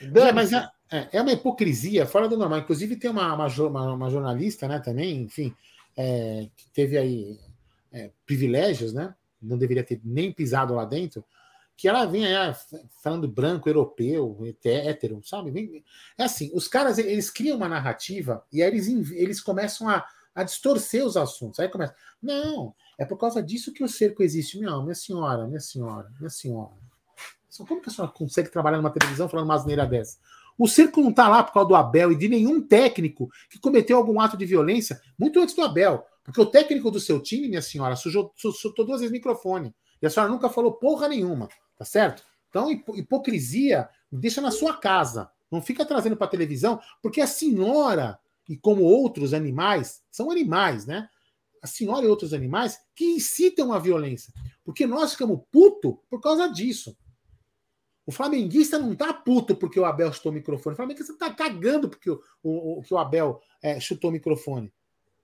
Dane é, mas é, é, é, uma hipocrisia fora do normal. Inclusive, tem uma, uma, uma jornalista, né, também, enfim, é, que teve aí é, privilégios, né? Não deveria ter nem pisado lá dentro que ela vem aí falando branco, europeu, hétero, sabe? É assim, os caras eles criam uma narrativa e aí eles, eles começam a, a distorcer os assuntos. Aí começa, não, é por causa disso que o cerco existe. Não, minha senhora, minha senhora, minha senhora. Como que a senhora consegue trabalhar numa televisão falando uma asneira dessa? O cerco não está lá por causa do Abel e de nenhum técnico que cometeu algum ato de violência, muito antes do Abel. Porque o técnico do seu time, minha senhora, sujou, sujou duas vezes o microfone. E a senhora nunca falou porra nenhuma. Tá certo? Então, hipocrisia deixa na sua casa. Não fica trazendo para televisão, porque a senhora, e como outros animais, são animais, né? A senhora e outros animais que incitam a violência. Porque nós ficamos puto por causa disso. O flamenguista não tá puto porque o Abel chutou o microfone. O flamenguista tá cagando porque o, o, que o Abel é, chutou o microfone.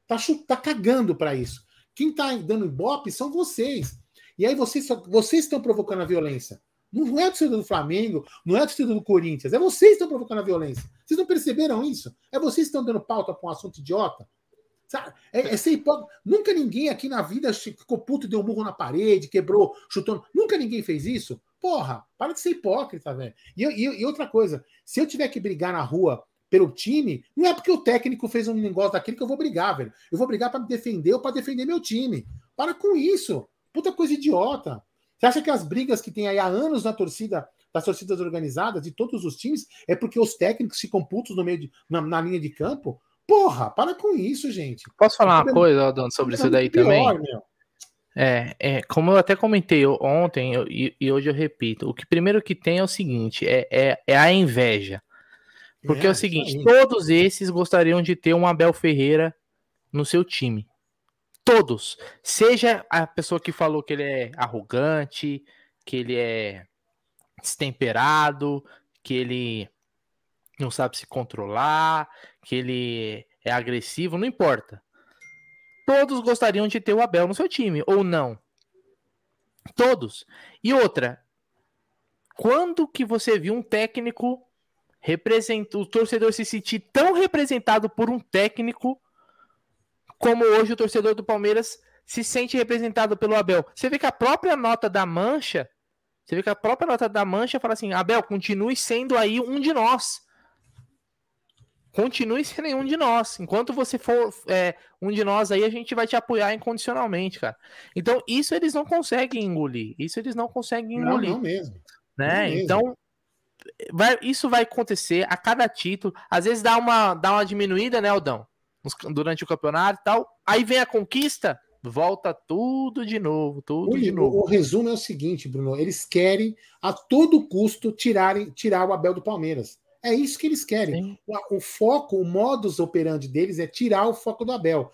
Tá, tá cagando para isso. Quem tá dando ibope são vocês. E aí vocês, vocês estão provocando a violência. Não é a torcida do Flamengo, não é a torcida do Corinthians, é vocês que estão provocando a violência. Vocês não perceberam isso? É vocês que estão dando pauta para um assunto idiota. Sabe? É, é ser hipócrita. Nunca ninguém aqui na vida ficou puto, deu um burro na parede, quebrou, chutou. Nunca ninguém fez isso. Porra, para de ser hipócrita, velho. E, e, e, outra coisa, se eu tiver que brigar na rua pelo time, não é porque o técnico fez um negócio daquele que eu vou brigar, velho. Eu vou brigar para me defender ou para defender meu time. Para com isso. Puta coisa idiota. Você acha que as brigas que tem aí há anos na torcida, das torcidas organizadas, de todos os times, é porque os técnicos ficam putos no meio de, na, na linha de campo? Porra, para com isso, gente. Posso falar uma coisa, Aldão, sobre isso daí pior, também? Meu. É, é, como eu até comentei ontem eu, e, e, hoje eu repito, o que primeiro que tem é o seguinte, é, é, é a inveja. Porque é, é o seguinte, todos esses gostariam de ter um Abel Ferreira no seu time. Todos. Seja a pessoa que falou que ele é arrogante, que ele é destemperado, que ele não sabe se controlar, que ele é agressivo, não importa. Todos gostariam de ter o Abel no seu time, ou não? Todos. E outra, quando que você viu um técnico representa o torcedor se sentir tão representado por um técnico como hoje o torcedor do Palmeiras se sente representado pelo Abel. Você vê que a própria nota da Mancha, você vê que a própria nota da Mancha fala assim: Abel, continue sendo aí um de nós. Continue sendo um de nós. Enquanto você for é, um de nós aí, a gente vai te apoiar incondicionalmente, cara. Então, isso eles não conseguem engolir. Isso eles não conseguem engolir. Não, não mesmo. Né? Não mesmo. Então, vai, isso vai acontecer a cada título. Às vezes dá uma, dá uma diminuída, né, Aldão? durante o campeonato e tal. Aí vem a conquista, volta tudo de novo, tudo o, de novo. O, resumo é o seguinte, Bruno: eles querem a todo custo tirarem, tirar o Abel do Palmeiras. É isso que eles querem. O, o, foco, o modus operandi deles é tirar o foco do Abel.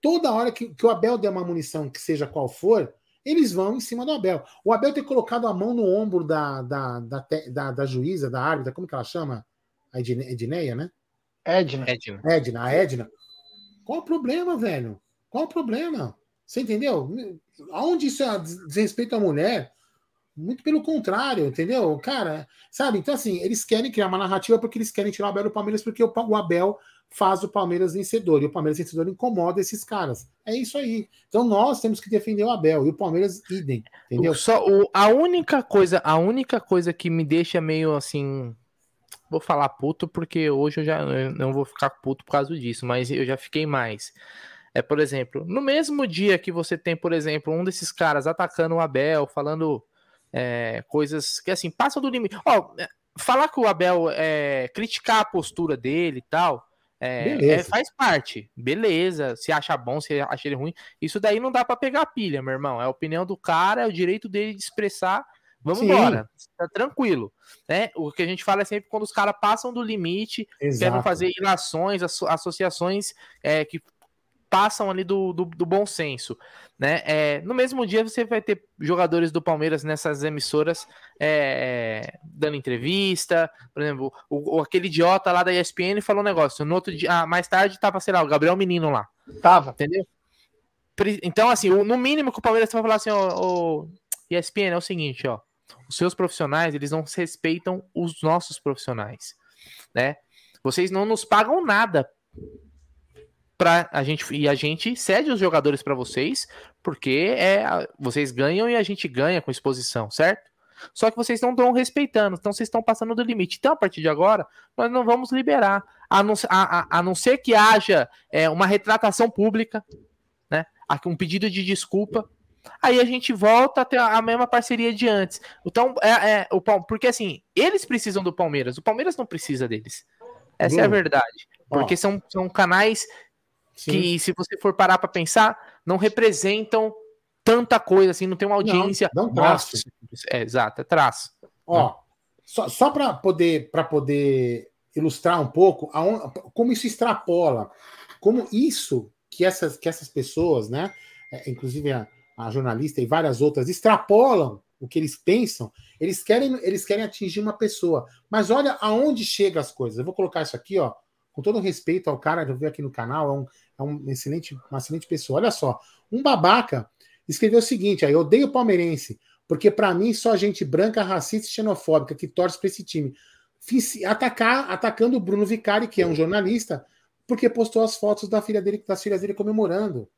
Toda hora que, que o Abel der uma munição, que seja qual for, eles vão em cima do Abel. O Abel ter colocado a mão no ombro da, da, da, da, da juíza, da árbitra, como que ela chama? A Edneia, né? Edna. Edna. Edna, a Edna. Qual o problema, velho? Qual o problema? Você entendeu? Aonde isso é desrespeito à mulher? Muito pelo contrário, entendeu? Cara, sabe? Então, assim, eles querem criar uma narrativa porque eles querem tirar o Abel do Palmeiras, porque o Abel faz o Palmeiras vencedor. E o Palmeiras vencedor incomoda esses caras. É isso aí. Então nós temos que defender o Abel. E o Palmeiras, idem. Entendeu? Só, o, a única coisa, a única coisa que me deixa meio assim vou falar puto porque hoje eu já eu não vou ficar puto por causa disso, mas eu já fiquei mais. É, por exemplo, no mesmo dia que você tem, por exemplo, um desses caras atacando o Abel, falando é, coisas que assim, passam do limite. Ó, falar que o Abel é, criticar a postura dele e tal, É, é, faz parte, beleza. Se acha bom, se acha ele ruim, isso daí não dá para pegar pilha, meu irmão. É a opinião do cara, é o direito dele de expressar. Vamos Sim. embora, tá tranquilo. Né? O que a gente fala é sempre quando os caras passam do limite, Exato. querem fazer ilações, associações é, que passam ali do, do, do bom senso. Né? É, no mesmo dia você vai ter jogadores do Palmeiras nessas emissoras é, dando entrevista, por exemplo, o, o, aquele idiota lá da ESPN falou um negócio, no outro dia, ah, mais tarde tava, sei lá, o Gabriel Menino lá. Tava. Entendeu? Então, assim, no mínimo que o Palmeiras vai falar assim, ó, ESPN é o seguinte, ó, os seus profissionais, eles não respeitam os nossos profissionais, né? Vocês não nos pagam nada pra a gente e a gente cede os jogadores para vocês, porque é vocês ganham e a gente ganha com exposição, certo? Só que vocês não estão respeitando, então vocês estão passando do limite. Então, a partir de agora, nós não vamos liberar, a não, a, a, a não ser que haja é, uma retratação pública, né? Um pedido de desculpa. Aí a gente volta a ter a mesma parceria de antes. Então, é, é o porque assim, eles precisam do Palmeiras, o Palmeiras não precisa deles. Essa Bruno. é a verdade. Porque são, são canais Sim. que, se você for parar para pensar, não representam tanta coisa assim, não tem uma audiência. Não, não traço. É, exato, é traço. Ó, só, só para poder, poder ilustrar um pouco aonde, como isso extrapola, como isso que essas, que essas pessoas, né, é, inclusive a, a jornalista e várias outras, extrapolam o que eles pensam, eles querem, eles querem atingir uma pessoa. Mas olha aonde chega as coisas. Eu vou colocar isso aqui, ó, com todo respeito ao cara que eu vi aqui no canal, é um, é um excelente, uma excelente pessoa. Olha só, um babaca escreveu o seguinte: aí, eu odeio o palmeirense, porque para mim só gente branca, racista e xenofóbica que torce para esse time. Fiz, atacar, atacando o Bruno Vicari, que é um jornalista, porque postou as fotos da filha dele, das filhas dele comemorando.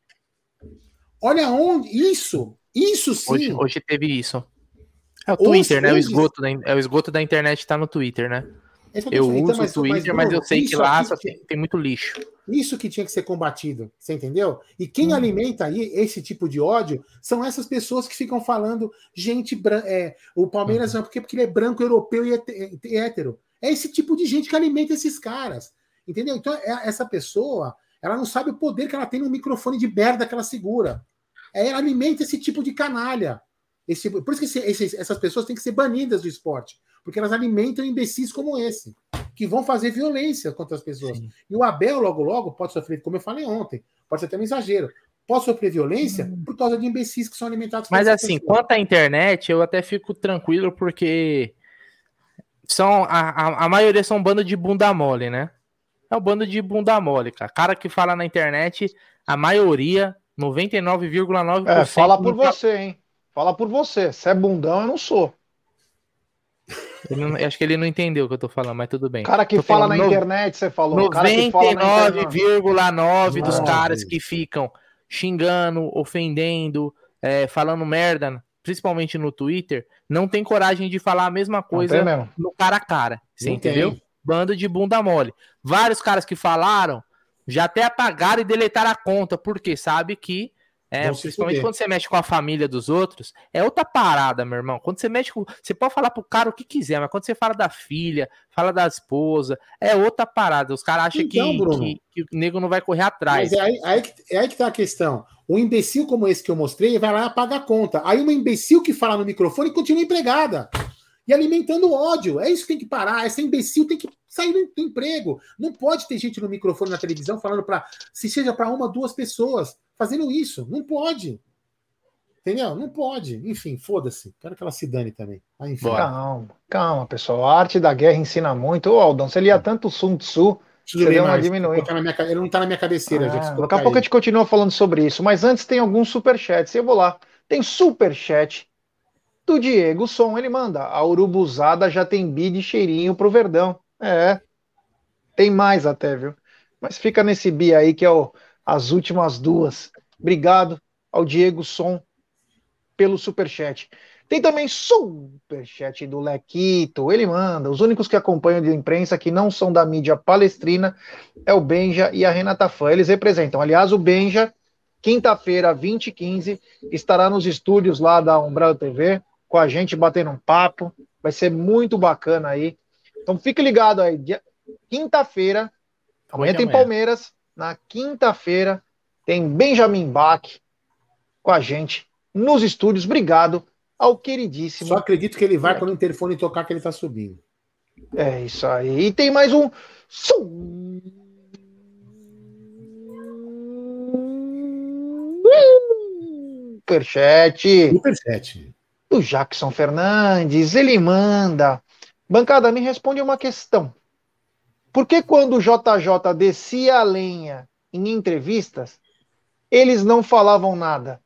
Olha onde. Isso! Isso sim! Hoje, hoje teve isso. É o Twitter, né? O esgoto, da, é o esgoto da internet tá no Twitter, né? É eu uso então, mas, o Twitter, mas, mas, eu sei que lá só tem, tem, muito lixo. Isso que tinha que ser combatido, você entendeu? E quem hum. alimenta aí esse tipo de ódio são essas pessoas que ficam falando, gente, é, o Palmeiras uhum. é porque, porque ele é branco, europeu e hétero. É esse tipo de gente que alimenta esses caras, entendeu? Então, é, essa pessoa, ela não sabe o poder que ela tem no microfone de merda que ela segura. É, ela alimenta esse tipo de canalha. Esse, por isso que esse, esses, essas pessoas têm que ser banidas do esporte porque elas alimentam imbecis como esse, que vão fazer violência contra as pessoas. Sim. E o Abel, logo, logo, pode sofrer, como eu falei ontem, pode ser até um exagero, pode sofrer violência hum. por causa de imbecis que são alimentados Mas assim, pessoas. quanto à internet, eu até fico tranquilo, porque são a, a, a maioria são um bando de bunda mole, né? É um bando de bunda mole, cara. Cara que fala na internet, a maioria, 99,9%. É, fala por você, hein? Fala por você. Se é bundão, eu não sou. Não, acho que ele não entendeu o que eu tô falando, mas tudo bem. Cara que fala na no... internet, você falou. 99,9% dos caras que ficam xingando, ofendendo, é, falando merda, principalmente no Twitter, não tem coragem de falar a mesma coisa no cara a cara. Você não entendeu? Tem. Bando de bunda mole. Vários caras que falaram já até apagaram e deletaram a conta, porque sabe que é, principalmente quando você mexe com a família dos outros, é outra parada, meu irmão. Quando você mexe com. Você pode falar pro cara o que quiser, mas quando você fala da filha, fala da esposa, é outra parada. Os caras acham então, que, que, que, o nego não vai correr atrás. Mas é aí, aí, é aí que tá a questão. Um imbecil como esse que eu mostrei vai lá e apaga a conta. Aí uma imbecil que fala no microfone continua empregada. E alimentando ódio. É isso que tem que parar. Essa imbecil tem que sair do, emprego. Não pode ter gente no microfone na televisão falando para. Se seja para uma, duas pessoas fazendo isso. Não pode. Entendeu? Não pode. Enfim, foda-se. Quero que ela se dane também. Ah, enfim. Calma, calma, pessoal. A arte da guerra ensina muito. Ô, Aldão, você lia tanto Sun Tzu. Você deu uma diminuída. Ele não tá na minha cabeceira, ah, gente. Daqui a pouco a gente continua falando sobre isso. Mas antes tem alguns superchats. Eu vou lá. Tem superchat do Diego Som. Ele manda. A urubuzada já tem bi de cheirinho pro Verdão. É. Tem mais até, viu? Mas fica nesse bi aí que é o as últimas duas. Obrigado ao Diego Som pelo superchat. Tem também superchat do Lequito. Ele manda. Os únicos que acompanham de imprensa que não são da mídia palestrina é o Benja e a Renata Fã. Eles representam. Aliás, o Benja, quinta-feira, 20 e 15, estará nos estúdios lá da Umbral TV com a gente batendo um papo. Vai ser muito bacana aí. Então fique ligado aí. Quinta-feira, Amanhã tem amanhã. Palmeiras. Na quinta-feira tem Benjamin Bach com a gente nos estúdios. Obrigado ao queridíssimo. Só acredito que ele vai quando o interfone tocar que ele tá subindo. É isso aí. E tem mais um superchat Superchat. Do Jackson Fernandes. Ele manda. Bancada, me responde uma questão. Por que quando o JJ descia a lenha em entrevistas, eles não falavam nada?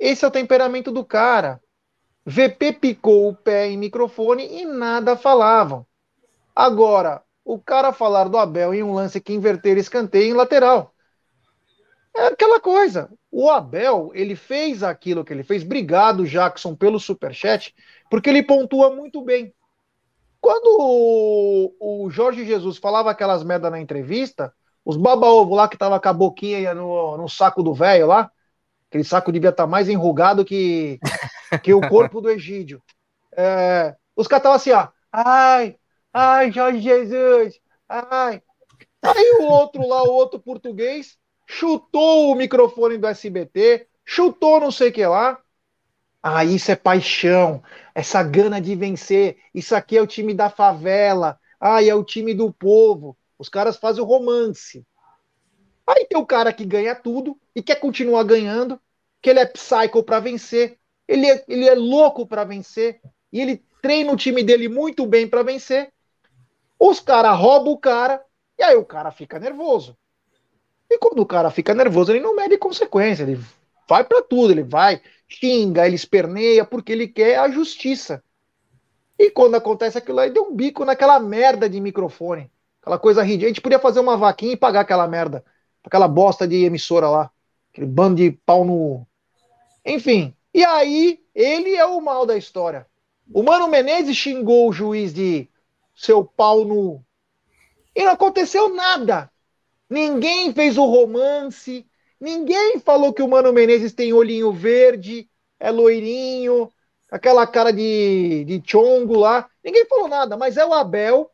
Esse é o temperamento do cara. VP picou o pé em microfone e nada falavam. Agora, o cara falar do Abel em um lance que inverter escanteio em lateral. É aquela coisa. O Abel, ele fez aquilo que ele fez. Obrigado, Jackson, pelo superchat, porque ele pontua muito bem. Quando o, Jorge Jesus falava aquelas merda na entrevista, os baba-ovo lá que tava com a boquinha no, no saco do velho lá, aquele saco devia estar mais enrugado que, [laughs] que o corpo do Egídio. É, os caras estavam assim, ó. Ai, ai, Jorge Jesus, ai. Aí o outro lá, o outro português, chutou o microfone do SBT, chutou não sei o que lá. Ah, isso é paixão, essa gana de vencer. Isso aqui é o time da favela. Ah, é o time do povo. Os caras fazem o romance. Aí tem o cara que ganha tudo e quer continuar ganhando, que ele é psycho para vencer, ele é, ele é louco para vencer e ele treina o time dele muito bem para vencer. Os caras roubam o cara e aí o cara fica nervoso. E quando o cara fica nervoso, ele não mede consequência, ele vai para tudo, ele vai, xinga, ele esperneia porque ele quer a justiça. E quando acontece aquilo aí, deu um bico naquela merda de microfone. Aquela coisa ridícula. A gente podia fazer uma vaquinha e pagar aquela merda. Aquela bosta de emissora lá. Aquele bando de pau no. Enfim. E aí, ele é o mal da história. O Mano Menezes xingou o juiz de seu pau no. E não aconteceu nada. Ninguém fez o romance. Ninguém falou que o Mano Menezes tem olhinho verde, é loirinho, aquela cara de, de chongo lá. Ninguém falou nada, mas é o Abel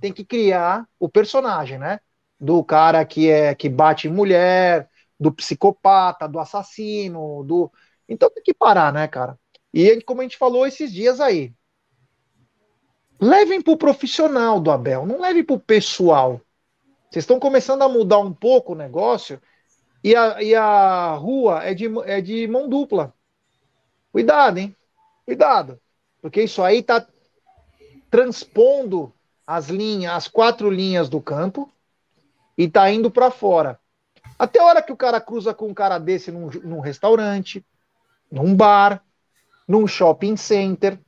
tem que criar o personagem, né? Do cara que é que bate mulher, do psicopata, do assassino, do. Então tem que parar, né, cara? E como a gente falou esses dias aí, levem pro profissional do Abel, não levem pro pessoal. Vocês estão começando a mudar um pouco o negócio e a, e a rua é de, é de mão dupla. Cuidado, hein? Cuidado. Porque isso aí tá transpondo as linhas, as quatro linhas do campo e tá indo para fora. Até a hora que o cara cruza com um cara desse num, num restaurante, num bar, num shopping center,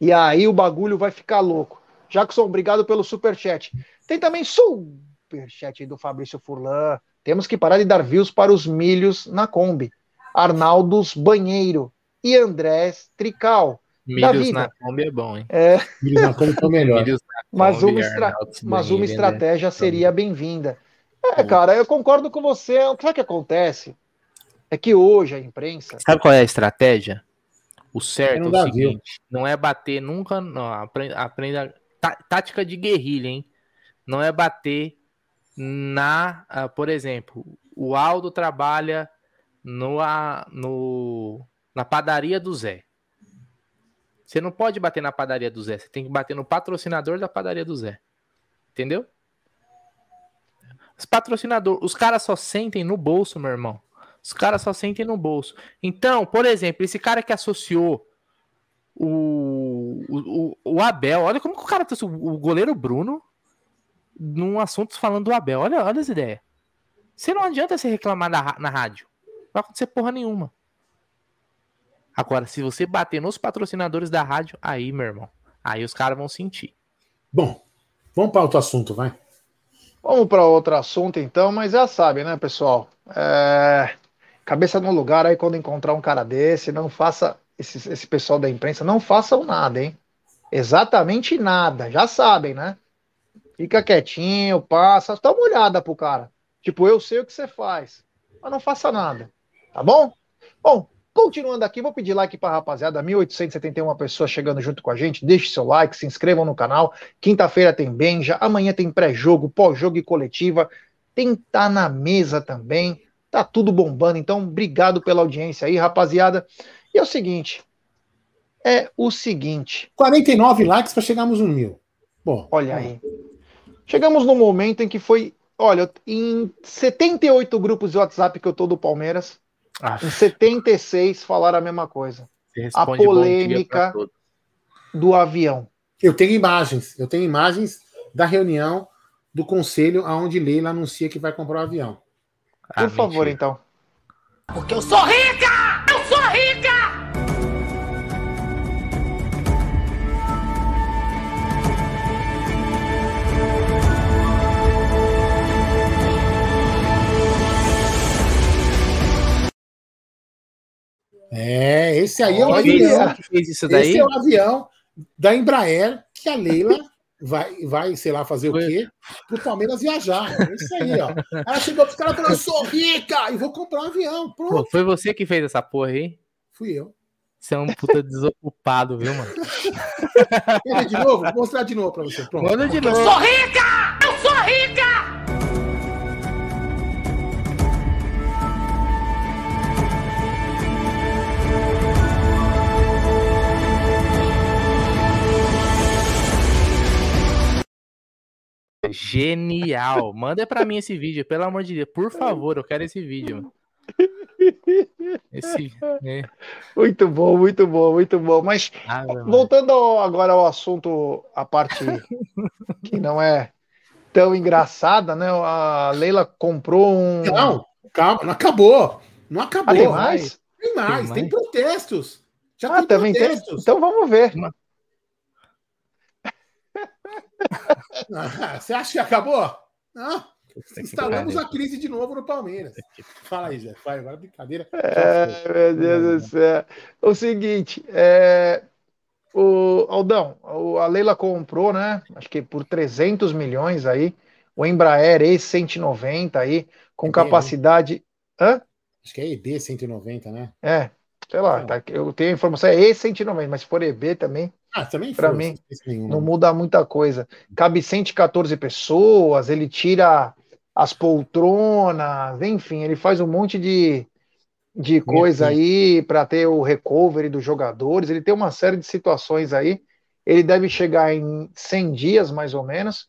e aí o bagulho vai ficar louco. Jackson, obrigado pelo superchat. Tem também superchat do Fabrício Furlan. Temos que parar de dar views para os milhos na Kombi. Arnaldos Banheiro e Andrés Trical. Milhos na Kombi é bom, hein? É, Eles não como tão melhor. Milhos na [laughs] mas Kombi, uma, estra- mas uma Banheiro, né? estratégia seria bem-vinda. É, cara, eu concordo com você. O que acontece? É que hoje a imprensa. Sabe qual é a estratégia? O certo Não é o seguinte: não é bater nunca. Não, aprenda, aprenda tá- tática de guerrilha, hein? Não é bater na. ah, por exemplo, o Aldo trabalha no, a- no, na padaria do Zé. Você não pode bater na padaria do Zé, você tem que bater no patrocinador da padaria do Zé. Entendeu? Os patrocinadores, os caras só sentem no bolso, meu irmão. Os caras só sentem no bolso. Então, por exemplo, esse cara que associou o, o, o Abel, olha como que o cara trouxe o goleiro Bruno num assunto falando do Abel. Olha, olha as ideias. Você não adianta você reclamar na, na rádio. Não vai acontecer porra nenhuma. Agora, se você bater nos patrocinadores da rádio, aí, meu irmão, aí os caras vão sentir. Bom, vamos para outro assunto, vai. Vamos para outro assunto então, mas já sabe, né, pessoal? É, Cabeça no lugar aí quando encontrar um cara desse, não faça. Esse, esse pessoal da imprensa, não façam nada, hein? Exatamente nada, já sabem, né? Fica quietinho, passa, dá uma olhada pro cara. Tipo, eu sei o que você faz, mas não faça nada, tá bom? Bom, Continuando aqui, vou pedir like para a rapaziada, 1.871 pessoas chegando junto com a gente. Deixe seu like, se inscrevam no canal. Quinta-feira tem Benja, amanhã tem pré-jogo, pós-jogo e coletiva. Tem Tá na Mesa também. Tá tudo bombando, então obrigado pela audiência aí, rapaziada. E é o seguinte, é o seguinte. 49 likes para chegarmos no mil. Bom, olha aí. Chegamos no momento em que foi, olha, em 78 grupos de WhatsApp que eu tô do Palmeiras, ah. Em 76 falaram a mesma coisa. A polêmica do avião. Eu tenho imagens, eu tenho imagens da reunião do conselho aonde Leila anuncia que vai comprar o um avião. Por ah, favor, mentira. então. Porque eu sou rica! Eu sou rica! É, esse aí é o avião. Que fez isso daí? Esse é o avião da Embraer que a Leila vai, vai sei lá, fazer Foi. o quê? Pro Palmeiras viajar. É isso aí, ó. Ela chegou pros caras e falou: Eu sou rica e vou comprar um avião. Pô, foi você que fez essa porra aí? Fui eu. Você é um puta desocupado, viu, mano? [laughs] Quer de novo? Vou mostrar de novo pra você. Pronto. Manda de novo. Eu sou rica! Genial. Manda para mim esse vídeo, pelo amor de Deus. Por favor, eu quero esse vídeo. Esse, é. Muito bom, muito bom, muito bom. Mas ah, voltando ao, agora ao assunto, a parte que não é tão engraçada, né? A Leila comprou um. Não, calma, não acabou. Não acabou. Ah, tem mais? Tem mais, tem, mais. tem protestos. Já ah, tem também protestos. Tem? Então vamos ver. Ah, você acha que acabou? Não. Instalamos a crise de novo no Palmeiras. Fala aí, Zé. Vai, agora brincadeira. É, meu Deus do céu. O seguinte, é, o Aldão, a Leila comprou, né? Acho que por 300 milhões aí, o Embraer E190 aí, com EB, né? capacidade. Né? Hã? Acho que é EB 190, né? É, sei lá, tá, eu tenho a informação, é E190, mas se for EB também. Ah, também Para mim, não muda muita coisa. Cabe 114 pessoas, ele tira as poltronas, enfim, ele faz um monte de, de coisa aí para ter o recovery dos jogadores. Ele tem uma série de situações aí. Ele deve chegar em 100 dias, mais ou menos.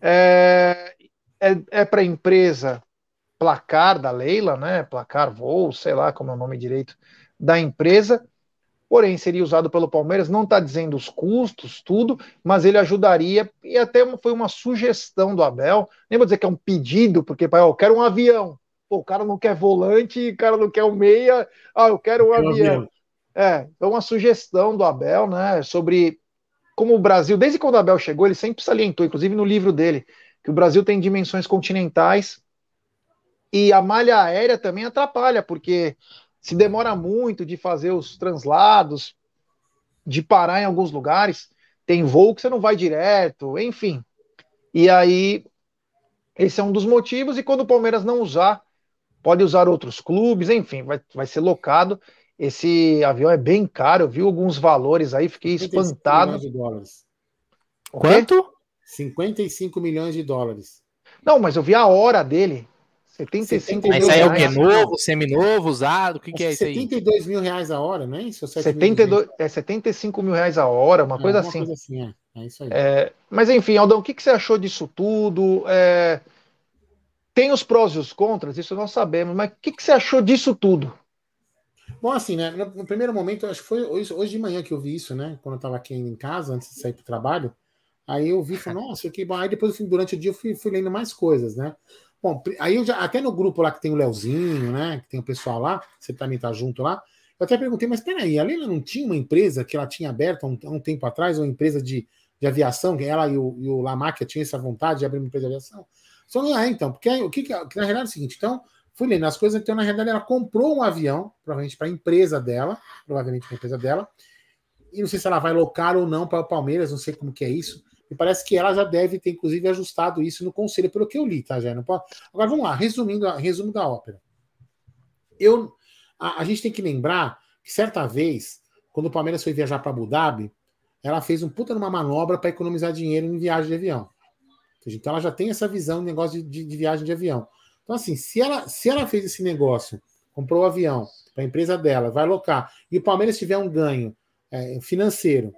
É, é, é para a empresa placar da Leila, né? Placar voo, sei lá como é o nome direito da empresa porém seria usado pelo Palmeiras, não está dizendo os custos, tudo, mas ele ajudaria, e até foi uma sugestão do Abel, nem vou dizer que é um pedido, porque pai, eu quero um avião, Pô, o cara não quer volante, o cara não quer um meia, ah, eu quero um eu avião. avião. É, então uma sugestão do Abel, né, sobre como o Brasil, desde quando o Abel chegou, ele sempre salientou, inclusive no livro dele, que o Brasil tem dimensões continentais e a malha aérea também atrapalha, porque se demora muito de fazer os translados, de parar em alguns lugares, tem voo que você não vai direto, enfim. E aí, esse é um dos motivos, e quando o Palmeiras não usar, pode usar outros clubes, enfim, vai, vai ser locado. Esse avião é bem caro, eu vi alguns valores aí, fiquei espantado. Milhões de dólares. Quanto? 55 milhões de dólares. Não, mas eu vi a hora dele. 75 Mas isso aí é o que? Novo, seminovo, usado? O que, que é isso aí? 72 mil reais a hora, não é isso? 72, é 75 mil reais a hora, uma é, coisa assim. Coisa assim é. é isso aí. É, mas enfim, Aldão, o que, que você achou disso tudo? É, tem os prós e os contras, isso nós sabemos, mas o que, que você achou disso tudo? Bom, assim, né? No, primeiro momento, acho que foi hoje, hoje, de manhã que eu vi isso, né? Quando eu estava aqui em casa, antes de sair para o trabalho. Aí eu vi e falei, [laughs] nossa, que bom. Aí depois, durante o dia, eu fui, fui lendo mais coisas, né? Bom, aí eu já, até no grupo lá que tem o Leozinho, né? Que tem o pessoal lá, você também tá junto lá. Eu até perguntei, mas peraí, a Leila não tinha uma empresa que ela tinha aberta há um, um, tempo atrás, uma empresa de, de aviação, que ela e o, e o tinham essa vontade de abrir uma empresa de aviação? Só não é, então, porque o que, que, na realidade é o seguinte, então, fui lendo as coisas, então, na realidade, ela comprou um avião, provavelmente para a empresa dela, provavelmente para a empresa dela, e não sei se ela vai locar ou não para o Palmeiras, não sei como que é isso. E parece que ela já deve ter, inclusive, ajustado isso no conselho, pelo que eu li, tá, não pode. Agora vamos lá, resumindo, resumo da ópera. Eu, A, a gente tem que lembrar que certa vez, quando o Palmeiras foi viajar para Abu Dhabi, ela fez um puta numa manobra para economizar dinheiro em viagem de avião. Então ela já tem essa visão negócio de, de, viagem de avião. Então, assim, se ela, se ela fez esse negócio, comprou o um avião para a empresa dela, vai alocar, e o Palmeiras tiver um ganho é, financeiro,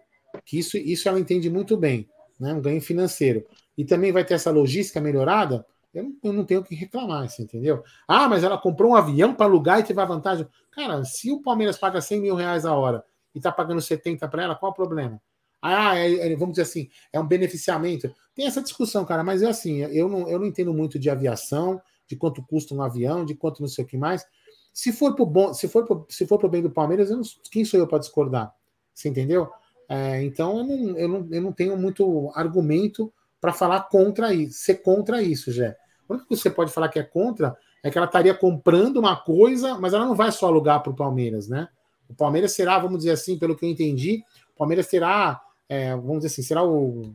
que isso, isso ela entende muito bem, né? um ganho financeiro, e também vai ter essa logística melhorada, eu não, eu não tenho o que reclamar, você entendeu? Ah, mas ela comprou um avião para alugar e teve a vantagem. Cara, se o Palmeiras paga 100 mil reais a hora e está pagando 70 para ela, qual o problema? Ah, é, é, vamos dizer assim, é um beneficiamento. Tem essa discussão, cara, mas é assim, eu não, eu não entendo muito de aviação, de quanto custa um avião, de quanto não sei o que mais. Se for pro bom, se for pro, se for pro bem do Palmeiras, não, quem sou eu para discordar? Você entendeu? É, então eu não, eu, não, eu não tenho muito argumento para falar contra isso, ser contra isso, Jé. O único que você pode falar que é contra é que ela estaria comprando uma coisa, mas ela não vai só alugar para o Palmeiras, né? O Palmeiras será, vamos dizer assim, pelo que eu entendi, o Palmeiras terá é, vamos dizer assim, será o,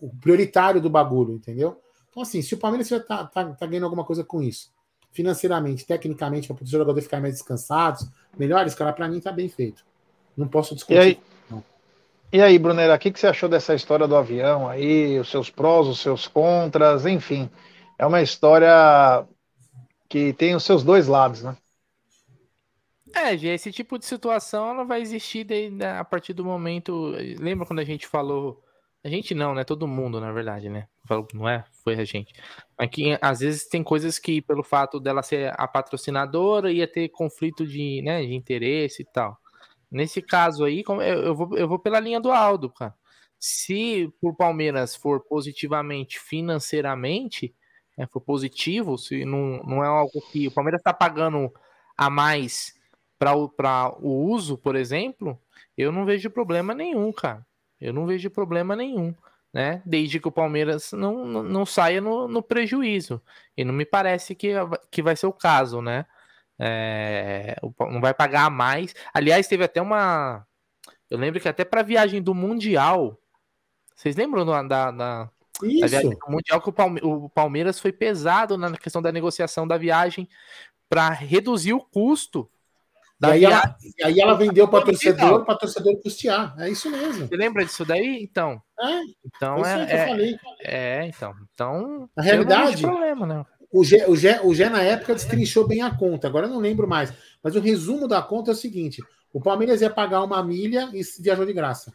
o, prioritário do bagulho, entendeu? Então, assim, se o Palmeiras já tá, tá, tá ganhando alguma coisa com isso, financeiramente, tecnicamente, para os jogadores ficarem mais descansados, melhores, cara, para mim tá bem feito. Não posso discutir. E aí, e aí Brunera, o que, que você achou dessa história do avião aí, os seus prós, os seus contras, enfim. É uma história que tem os seus dois lados, né? É, esse tipo de situação ela vai existir né, a partir do momento. Lembra quando a gente falou. A gente não, né? Todo mundo, na verdade, né? Não é? Foi a gente. Mas que às vezes tem coisas que, pelo fato dela ser a patrocinadora, ia ter conflito de, né, de interesse e tal. Nesse caso aí, eu vou, eu vou pela linha do Aldo, cara. Se o Palmeiras for positivamente financeiramente, né, for positivo, se não, não é algo que o Palmeiras está pagando a mais para o uso, por exemplo, eu não vejo problema nenhum, cara. Eu não vejo problema nenhum, né? Desde que o Palmeiras não, não, não saia no, no, prejuízo. E não me parece que, que vai ser o caso, né? É, não vai pagar mais. Aliás, teve até uma. Eu lembro que até para a viagem do Mundial. Vocês lembram da, da, da, viagem do Mundial que o Palmeiras foi pesado na questão da negociação da viagem para reduzir o custo e aí, ela, e aí ela vendeu para torcedor, para torcedor custear. É isso mesmo. Você lembra disso daí? Então. É. Então é. É, é, então. Então. Na realidade. Problema, né? O Gé, o, Gé, o Gé, na época, destrinchou bem a conta. Agora eu não lembro mais. Mas o resumo da conta é o seguinte: o Palmeiras ia pagar uma milha e viajou de graça.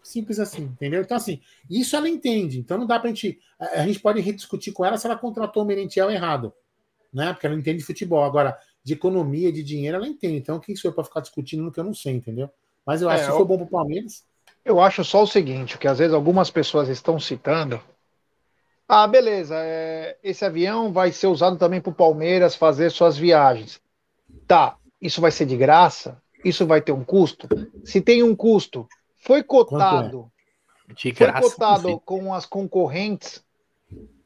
Simples assim, entendeu? Então, assim, isso ela entende. Então não dá pra gente. A gente pode rediscutir com ela se ela contratou o Merentiel errado. Né? Porque ela entende de futebol. Agora, de economia, de dinheiro, ela entende. Então, quem sou eu para ficar discutindo no que eu não sei, entendeu? Mas eu acho é, que se for bom para o Palmeiras. Eu acho só o seguinte, que às vezes algumas pessoas estão citando. Ah, beleza, é, esse avião vai ser usado também para o Palmeiras fazer suas viagens. Tá, isso vai ser de graça? Isso vai ter um custo? Se tem um custo, foi cotado. É? De graça, foi cotado com as concorrentes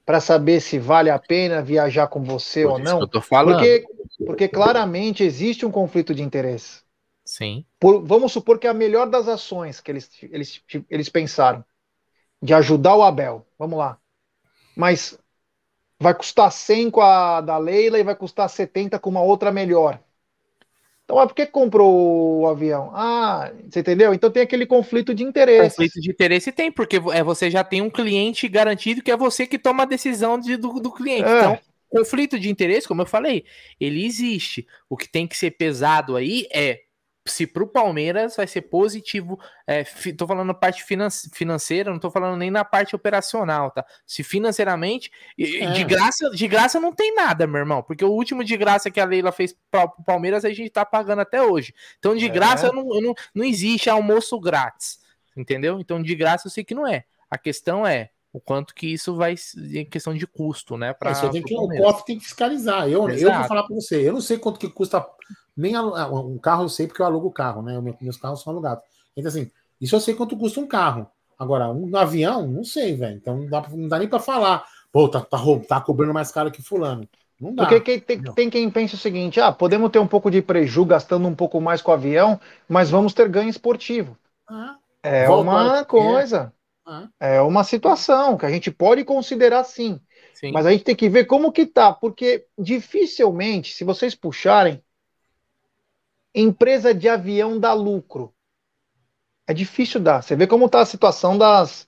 para saber se vale a pena viajar com você Por ou não. eu tô falando. Porque porque claramente existe um conflito de interesse. Sim. Por, vamos supor que a melhor das ações que eles, eles, eles pensaram de ajudar o Abel. Vamos lá. Mas vai custar 100 com a da Leila e vai custar 70 com uma outra melhor. Então, ah, por que comprou o avião? Ah, você entendeu? Então tem aquele conflito de interesse. Conflito de interesse tem, porque é, você já tem um cliente garantido que é você que toma a decisão de, do, do cliente. É. Então, conflito de interesse, como eu falei, ele existe. O que tem que ser pesado aí é se para o Palmeiras vai ser positivo, é, tô falando parte financeira, não tô falando nem na parte operacional, tá? Se financeiramente, é. de graça, de graça não tem nada, meu irmão, porque o último de graça que a Leila fez para o Palmeiras a gente tá pagando até hoje. Então de é. graça eu não, eu não, não existe almoço grátis, entendeu? Então de graça eu sei que não é. A questão é o quanto que isso vai em questão de custo, né? Pra, é, tem que, o COF tem que fiscalizar. Eu, eu vou falar para você, eu não sei quanto que custa nem um carro, eu sei porque eu alugo o carro, né? Meus carros são alugados. Então, assim, isso eu sei quanto custa um carro. Agora, um avião, não sei, velho. Então não dá, não dá nem para falar, pô, tá, tá, tá cobrando mais caro que fulano. Não dá. Porque tem, tem, quem pensa o seguinte: ah, podemos ter um pouco de prejuízo gastando um pouco mais com o avião, mas vamos ter ganho esportivo. Ah, é uma coisa. É uma situação que a gente pode considerar sim, sim. Mas a gente tem que ver como que tá, porque dificilmente, se vocês puxarem, empresa de avião dá lucro. É difícil dar. Você vê como está a situação das,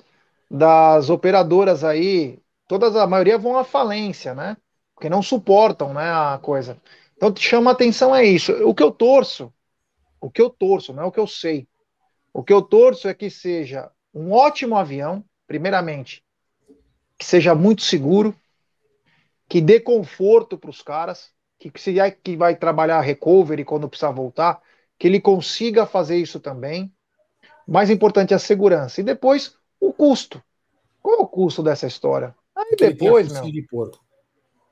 das operadoras aí. Todas, a maioria vão à falência, né? Porque não suportam né, a coisa. Então, te chama a atenção é isso. O que eu torço, o que eu torço, não é o que eu sei. O que eu torço é que seja um ótimo avião, primeiramente, que seja muito seguro, que dê conforto para os caras, que se é que vai trabalhar recovery quando precisar voltar, que ele consiga fazer isso também. Mais importante é a segurança. E depois, o custo. Qual é o custo dessa história? Aí depois, meu. De porco.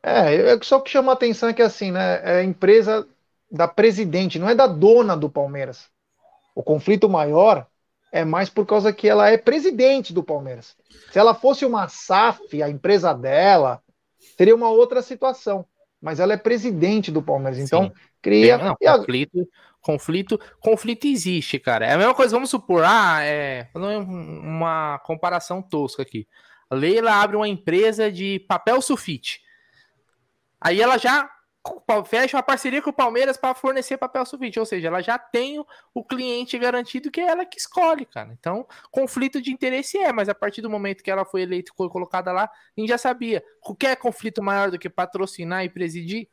É, só que chama a atenção é que assim, né? É a empresa da presidente, não é da dona do Palmeiras. O conflito maior é mais por causa que ela é presidente do Palmeiras. Se ela fosse uma SAF, a empresa dela, seria uma outra situação. Mas ela é presidente do Palmeiras, então Sim. cria. Não, conflito, conflito, conflito existe, cara. É a mesma coisa, vamos supor, ah, é uma comparação tosca aqui. A Leila abre uma empresa de papel sulfite. Aí ela já fecha uma parceria com o Palmeiras para fornecer papel sulfite, ou seja, ela já tem o cliente garantido que é ela que escolhe, cara. Então, conflito de interesse é, mas a partir do momento que ela foi eleita e foi colocada lá, a gente já sabia. Qualquer conflito maior do que patrocinar e presidir?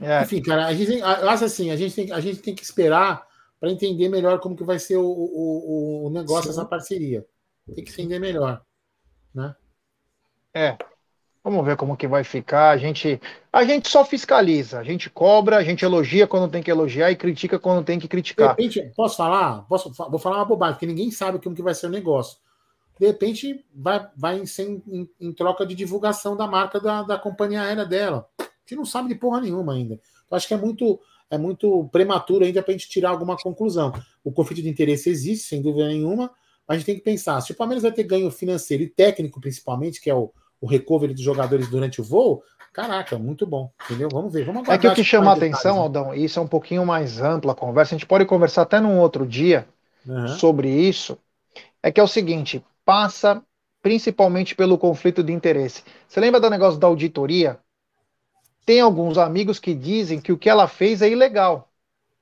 É. Enfim, cara, a gente tem, eu acho assim, a gente tem, a gente tem que esperar para entender melhor como que vai ser o, o, o negócio, Sim. essa parceria. Tem que entender melhor, né? É, Vamos ver como que vai ficar. A gente, a gente só fiscaliza, a gente cobra, a gente elogia quando tem que elogiar e critica quando tem que criticar. De repente, posso falar? Posso, vou falar uma bobagem, porque ninguém sabe como que vai ser o negócio. De repente, vai, vai ser em, em, troca de divulgação da marca da, da companhia aérea dela. A gente não sabe de porra nenhuma ainda. Então, acho que é muito, é muito prematuro ainda para a gente tirar alguma conclusão. O conflito de interesse existe, sem dúvida nenhuma, mas a gente tem que pensar: se o Palmeiras vai ter ganho financeiro e técnico, principalmente, que é o o recovery dos jogadores durante o voo, caraca, muito bom, entendeu? Vamos ver, vamos É que o que chama a atenção, Aldão, e isso é um pouquinho mais ampla a conversa, a gente pode conversar até num outro dia uhum. sobre isso, é que é o seguinte, passa principalmente pelo conflito de interesse. Você lembra do negócio da auditoria? Tem alguns amigos que dizem que o que ela fez é ilegal.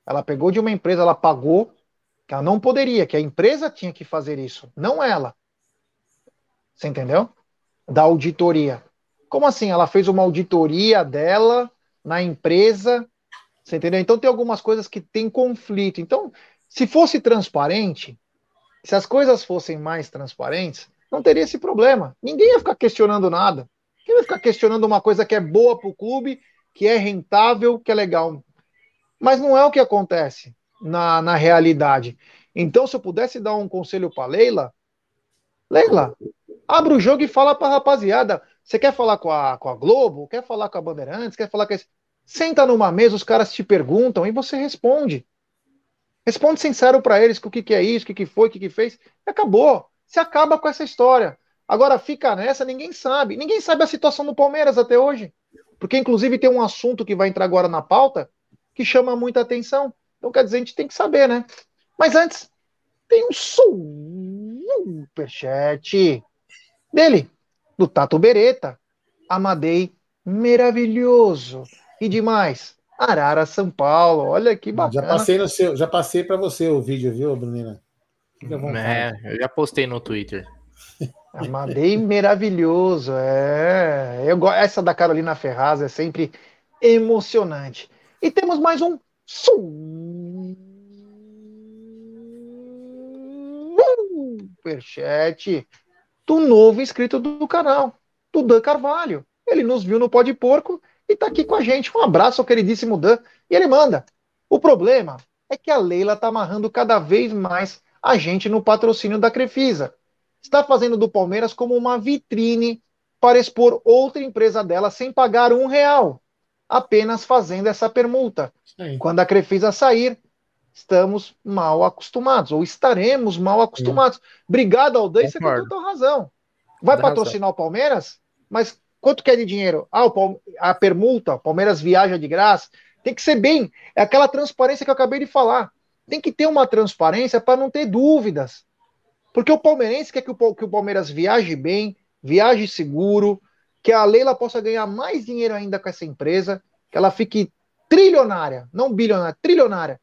Ela pegou de uma empresa, ela pagou, que ela não poderia, que a empresa tinha que fazer isso, não ela. Você entendeu? Da auditoria. Como assim? Ela fez uma auditoria dela na empresa, você entendeu? Então tem algumas coisas que tem conflito. Então, se fosse transparente, se as coisas fossem mais transparentes, não teria esse problema. Ninguém ia ficar questionando nada. Quem vai ficar questionando uma coisa que é boa para o clube, que é rentável, que é legal? Mas não é o que acontece na, na realidade. Então, se eu pudesse dar um conselho para Leila, Leila, Abre o jogo e fala pra rapaziada. Você quer falar com a, com a Globo? Quer falar com a Bandeirantes? Quer falar com esse... Senta numa mesa, os caras te perguntam e você responde. Responde sincero para eles o que, que é isso, o que, que foi, o que, que fez. E acabou. Você acaba com essa história. Agora fica nessa, ninguém sabe. Ninguém sabe a situação do Palmeiras até hoje. Porque, inclusive, tem um assunto que vai entrar agora na pauta que chama muita atenção. Então, quer dizer, a gente tem que saber, né? Mas antes, tem um superchat dele, do Tato Beretta, Amadei, maravilhoso. E demais, Arara, São Paulo. Olha que bacana. Já passei no seu, já passei para você o vídeo, viu, Brunina? É, eu já postei no Twitter. Amadei maravilhoso. É, eu essa da Carolina Ferraz é sempre emocionante. E temos mais um superchat do novo inscrito do canal, do Dan Carvalho. Ele nos viu no Pó de Porco e está aqui com a gente. Um abraço ao queridíssimo Dan. E ele manda. O problema é que a Leila está amarrando cada vez mais a gente no patrocínio da Crefisa. Está fazendo do Palmeiras como uma vitrine para expor outra empresa dela sem pagar um real, apenas fazendo essa permuta. Quando a Crefisa sair, estamos mal acostumados, ou estaremos mal acostumados. Obrigado, Aldan, você tem toda razão. Vai patrocinar razão. o Palmeiras, mas quanto quer de dinheiro? Ah, a permuta, o Palmeiras viaja de graça. Tem que ser bem, é aquela transparência que eu acabei de falar. Tem que ter uma transparência para não ter dúvidas. Porque o palmeirense quer que o, que o Palmeiras viaje bem, viaje seguro, que a Leila possa ganhar mais dinheiro ainda com essa empresa, que ela fique trilionária, não bilionária, trilionária,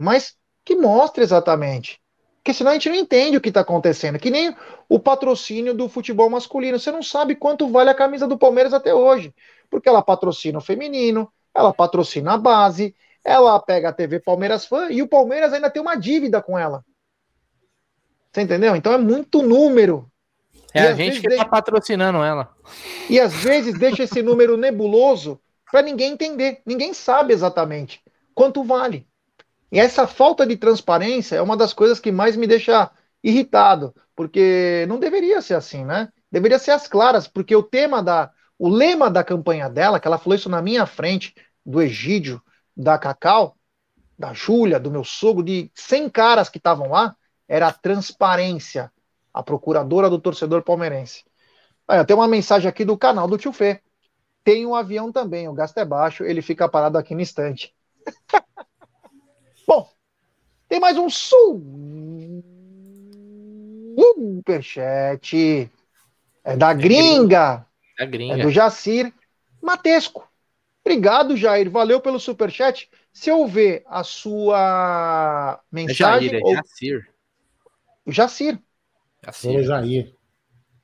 mas que mostre exatamente. Porque senão a gente não entende o que está acontecendo. Que nem o patrocínio do futebol masculino. Você não sabe quanto vale a camisa do Palmeiras até hoje. Porque ela patrocina o feminino, ela patrocina a base, ela pega a TV Palmeiras Fã e o Palmeiras ainda tem uma dívida com ela. Você entendeu? Então é muito número. É e a gente que está patrocinando ela. E às vezes deixa esse número nebuloso para ninguém entender. Ninguém sabe exatamente quanto vale. E essa falta de transparência é uma das coisas que mais me deixa irritado, porque não deveria ser assim, né? Deveria ser as claras, porque o tema da, o lema da campanha dela, que ela falou isso na minha frente, do Egídio, da Cacau, da Júlia, do meu sogro, de 100 caras que estavam lá, era a transparência, a procuradora do torcedor palmeirense. Olha, tem uma mensagem aqui do canal do Tio Fê. Tem um avião também, o gasto é baixo, ele fica parado aqui no instante. [laughs] Tem mais um superchat. É da gringa. É, gringa. é do Jacir Matesco. Obrigado, Jair. Valeu pelo superchat. Se eu ver a sua mensagem. É Jair, é Jacir. O Jacir. Jacir. Jair.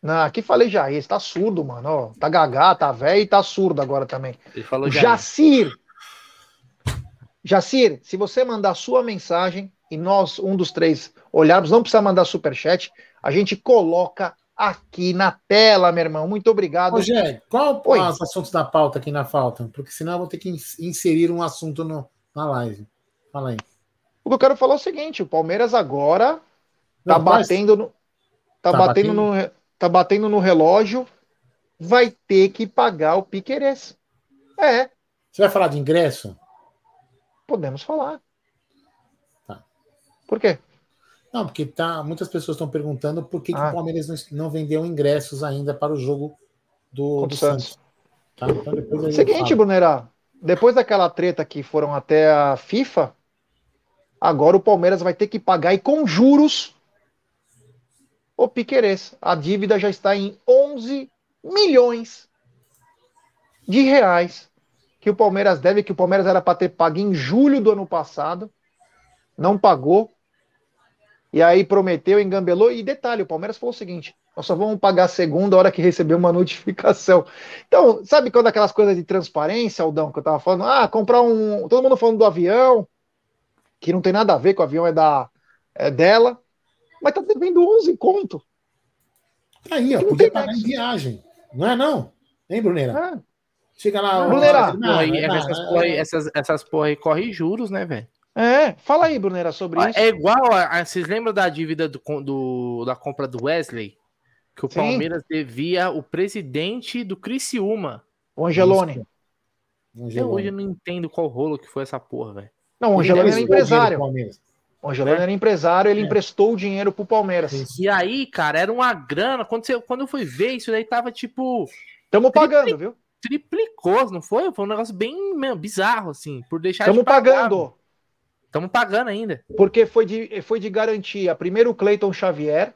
Não, aqui falei Jair, você tá surdo, mano. Ó, tá gagá, tá velho e tá surdo agora também. Ele falou Jair. Jacir. Jacir, se você mandar sua mensagem e nós, um dos três, olharmos, não precisa mandar superchat, a gente coloca aqui na tela, meu irmão. Muito obrigado. Rogério, qual Oi. os assuntos da pauta aqui na falta? Porque senão eu vou ter que inserir um assunto no, na live. Fala aí. O que eu quero falar é o seguinte: o Palmeiras agora tá não, batendo no. Tá, tá batendo, batendo, no. Tá batendo no relógio. Vai ter que pagar o Piqueires. É. Você vai falar de ingresso? Podemos falar. Por quê? Não, porque tá, muitas pessoas estão perguntando por que, ah. que o Palmeiras não, não, vendeu ingressos ainda para o jogo do, do Santos. Santos. Tá? Então Seguinte, Brunerá, depois daquela treta que foram até a FIFA, agora o Palmeiras vai ter que pagar e com juros o Piquerez. A dívida já está em 11 milhões de reais que o Palmeiras deve, que o Palmeiras era para ter pago em julho do ano passado, não pagou, e aí prometeu, engambelou, e detalhe, o Palmeiras falou o seguinte, nós só vamos pagar a segunda hora que receber uma [laughs] notificação. Então, sabe quando aquelas coisas de transparência, Aldão, que eu tava falando, ah, comprar um, todo mundo falando do avião, que não tem nada a ver com o avião, é, da, é dela, mas tá devendo 11 conto. Tá aí, ó, podia pagar em viagem, não é não? Hein, Bruneira? É. Chega lá. Bruneira. Porra aí, essas, essas, essas porra aí correm juros, né, velho? É, fala aí, Bruneira, sobre ah, isso. É igual a, a, Vocês lembram da dívida do, do, da compra do Wesley? Que o Sim. Palmeiras devia o presidente do Criciúma. O Angelone. Até hoje eu não entendo qual rolo que foi essa porra, velho. Não, o Angelone era empresário. O Angelone é. era empresário, ele é. emprestou o dinheiro pro Palmeiras. E aí, cara, era uma grana. Quando, você, quando eu fui ver, isso daí tava tipo. Tamo pagando, viu? triplicou, não foi? Foi um negócio bem meu, bizarro, assim, por deixar Estamos de pagando. Estamos pagando ainda. Porque foi de, foi de garantia primeiro o Cleiton Xavier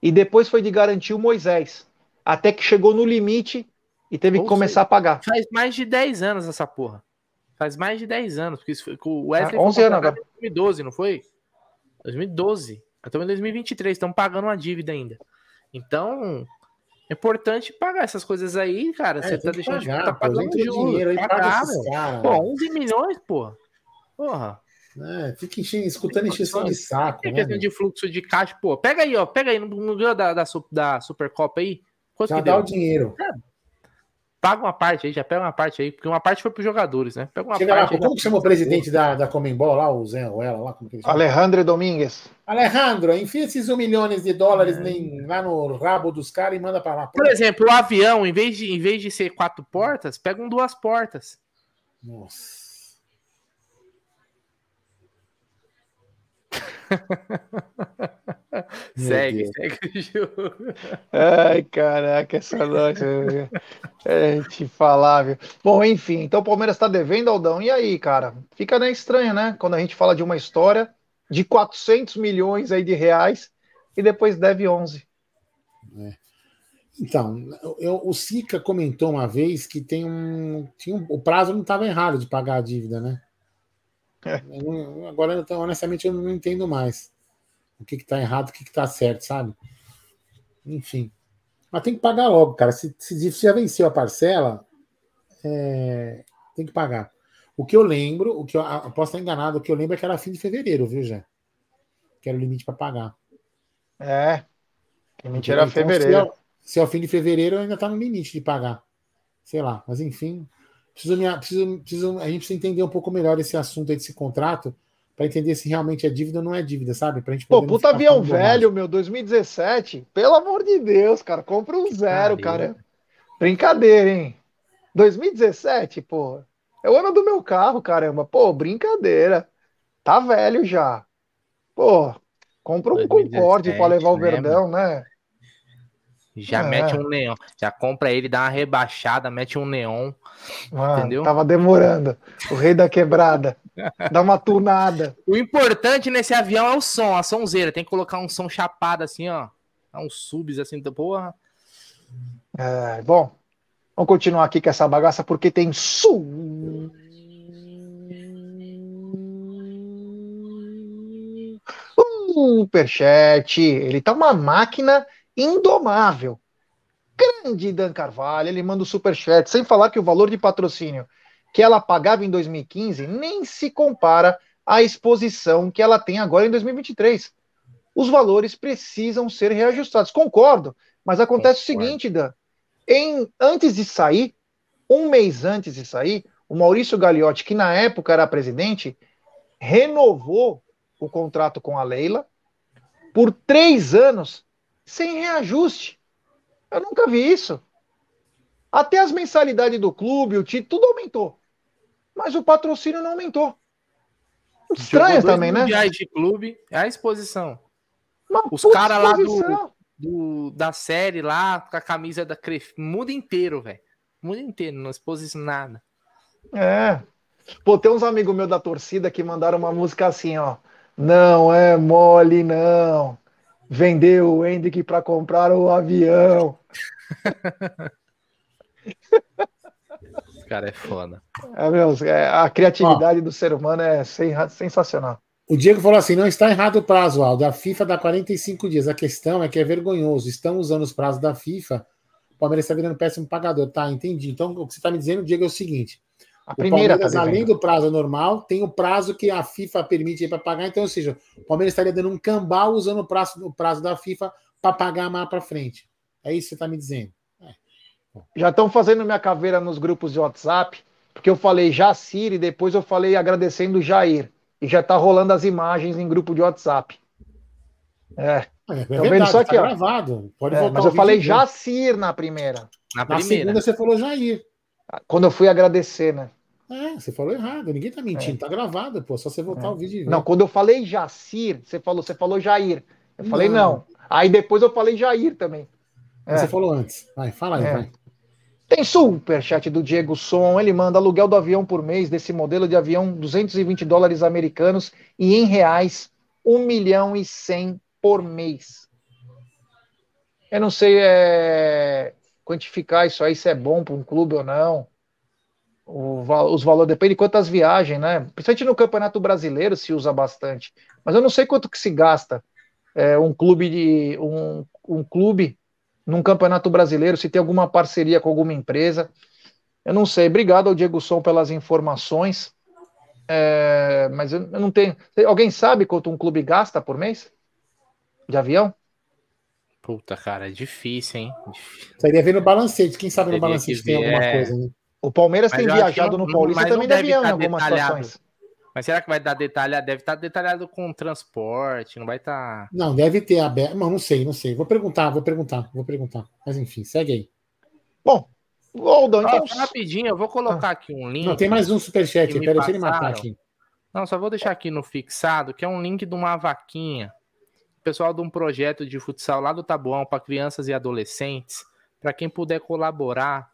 e depois foi de garantir o Moisés. Até que chegou no limite e teve Ou que começar seja, a pagar. Faz mais de 10 anos essa porra. Faz mais de 10 anos. Porque isso foi, o Wesley ah, 11 anos agora. em 2012, não foi? 2012. Estamos em 2023, estamos pagando uma dívida ainda. Então, é importante pagar essas coisas aí, cara. É, você tá deixando pagar, de tá pagando dinheiro aí, pagar, cara. Pô, 11 milhões, pô. Porra. É, fica enchendo, escutando encheção de saco. Tem né, questão de fluxo de caixa, pô. Pega aí, ó. Pega aí no, no da, da, da Supercopa aí. Quanto já que dá deu? o dinheiro. É, paga uma parte aí, já pega uma parte aí, porque uma parte foi para os jogadores, né? Pega uma Chega parte. Lá, como que chama o presidente da, da Comembol lá, o Zé, ou ela lá? Como que ele chama? Alejandro Domingues. Alejandro, enfia esses um milhões de dólares é. lá no rabo dos caras e manda para lá. Por exemplo, o avião, em vez, de, em vez de ser quatro portas, pega um duas portas. Nossa. [laughs] segue, segue o jogo. Ai, caraca, essa noite. é, te falar, viu? Bom, enfim, então o Palmeiras está devendo, Aldão. E aí, cara? Fica né, estranho, né? Quando a gente fala de uma história de 400 milhões aí de reais e depois deve 11. É. Então, eu, o Sica comentou uma vez que tem um, tinha um o prazo não estava errado de pagar a dívida, né? É. Não- agora, honestamente, eu não entendo mais o que está errado, o que está certo, sabe? Enfim. Mas tem que pagar logo, cara. Se, se, se já venceu a parcela, é, tem que pagar. O que eu lembro, o que eu, eu posso estar enganado, o que eu lembro é que era fim de fevereiro, viu, Jé? Que era o limite para pagar. É. Limite era Então, fevereiro. Se é, se é o fim de fevereiro, ainda está no limite de pagar. Sei lá, mas enfim. Preciso, me- preciso- preciso- a gente precisa entender um pouco melhor esse assunto aí desse contrato para entender se realmente é dívida ou não é dívida, sabe? Pra gente Pô, puta avião velho, meu, 2017. Pelo amor de Deus, cara. Compra um zero, cara. Brincadeira, hein? 2017, pô. É o ano do meu carro, caramba. Pô, brincadeira. Tá velho já. Pô, compra um 2017, Concorde pra levar o né, Verdão, né? Já É. mete um neon. Já compra ele, dá uma rebaixada, mete um neon. Mano, Entendeu? tava demorando. O rei da quebrada. Dá uma tunada. [laughs] O importante nesse avião é o som, a sonzeira. Tem que colocar um som chapado assim, ó. Dá uns subs assim, da porra. É, bom, vamos continuar aqui com essa bagaça porque tem superchat. Ele tá uma máquina indomável. Grande Dan Carvalho, ele manda o superchat, sem falar que o valor de patrocínio que ela pagava em 2015 nem se compara à exposição que ela tem agora em 2023. Os valores precisam ser reajustados. Concordo, mas acontece o Concordo. seguinte, Dan. Em, antes de sair, um mês antes de sair, o Maurício Gagliotti, que na época era presidente, renovou o contrato com a Leila por três anos sem reajuste. Eu nunca vi isso. Até as mensalidades do clube, o título, tudo aumentou. Mas o patrocínio não aumentou. Estranho também, né? de clube, é a exposição. Uma Os puta cara lá do- exposição. Do, da série lá, com a camisa da Cref, mundo inteiro, velho. Mundo inteiro, não expôs nada. É. Pô, tem uns amigos meus da torcida que mandaram uma música assim, ó. Não é mole, não. Vendeu o Hendrick para comprar o avião. Esse cara é foda. É, meu, é, a criatividade do ser humano é sen- sensacional. O Diego falou assim: não está errado o prazo, Aldo. A FIFA dá 45 dias. A questão é que é vergonhoso. Estão usando os prazos da FIFA. O Palmeiras está virando péssimo pagador. Tá, entendi. Então, o que você está me dizendo, Diego, é o seguinte: A o primeira tá Palmeiras, além devendo. do prazo normal, tem o prazo que a FIFA permite para pagar. Então, ou seja, o Palmeiras estaria dando um cambal usando o prazo, o prazo da FIFA para pagar mais para frente. É isso que você está me dizendo. Já estão fazendo minha caveira nos grupos de WhatsApp, porque eu falei Jacir e depois eu falei agradecendo o Jair. E já tá rolando as imagens em grupo de WhatsApp. É, É, é vendo verdade, só tá aqui, ó. gravado. Pode é, voltar mas eu falei. Jacir na primeira. Na Na primeira. segunda você falou Jair. Quando eu fui agradecer, né? É, você falou errado. Ninguém tá mentindo. Tá gravado, pô. Só você voltar É. o vídeo e ver. Não, quando eu falei Jacir, você falou, você falou Jair. Eu falei Não. não. Aí depois eu falei Jair também. É. Você falou antes. Vai, fala aí, É. vai. Tem superchat do Diego Som, ele manda aluguel do avião por mês desse modelo de avião 220 dólares americanos e em reais 1 milhão e 100 por mês. Eu não sei é, quantificar isso aí, se é bom para um clube ou não. O os valores depende de quantas viagens, né? Principalmente no Campeonato Brasileiro se usa bastante. Mas eu não sei quanto que se gasta é, um clube de um, um clube num campeonato brasileiro, se tem alguma parceria com alguma empresa. Eu não sei. Obrigado ao Diego Som pelas informações. É, mas eu não tenho. Alguém sabe quanto um clube gasta por mês? De avião? Puta, cara, é difícil, hein? Difícil. Isso aí deve ver no balancete. Quem sabe no balancete tem alguma é. coisa, né? O Palmeiras Mas tem viajado não- no Paulista também de deve em tá algumas detalhado. situações. Mas será que vai dar detalhado? Deve estar detalhado com transporte, não vai tá- estar. Não, deve ter aberto. Não, não sei, não sei. Vou perguntar, vou perguntar, vou perguntar. Mas enfim, segue aí. Bom, Goldão, então. Ó, rapidinho, eu vou colocar aqui um link. Não, tem mais um superchat que aí. me Pera, deixa ele matar aqui. Não, só vou deixar aqui no fixado, que é um link de uma vaquinha. Pessoal de um projeto de futsal lá do Tabuão para crianças e adolescentes. Para quem puder colaborar,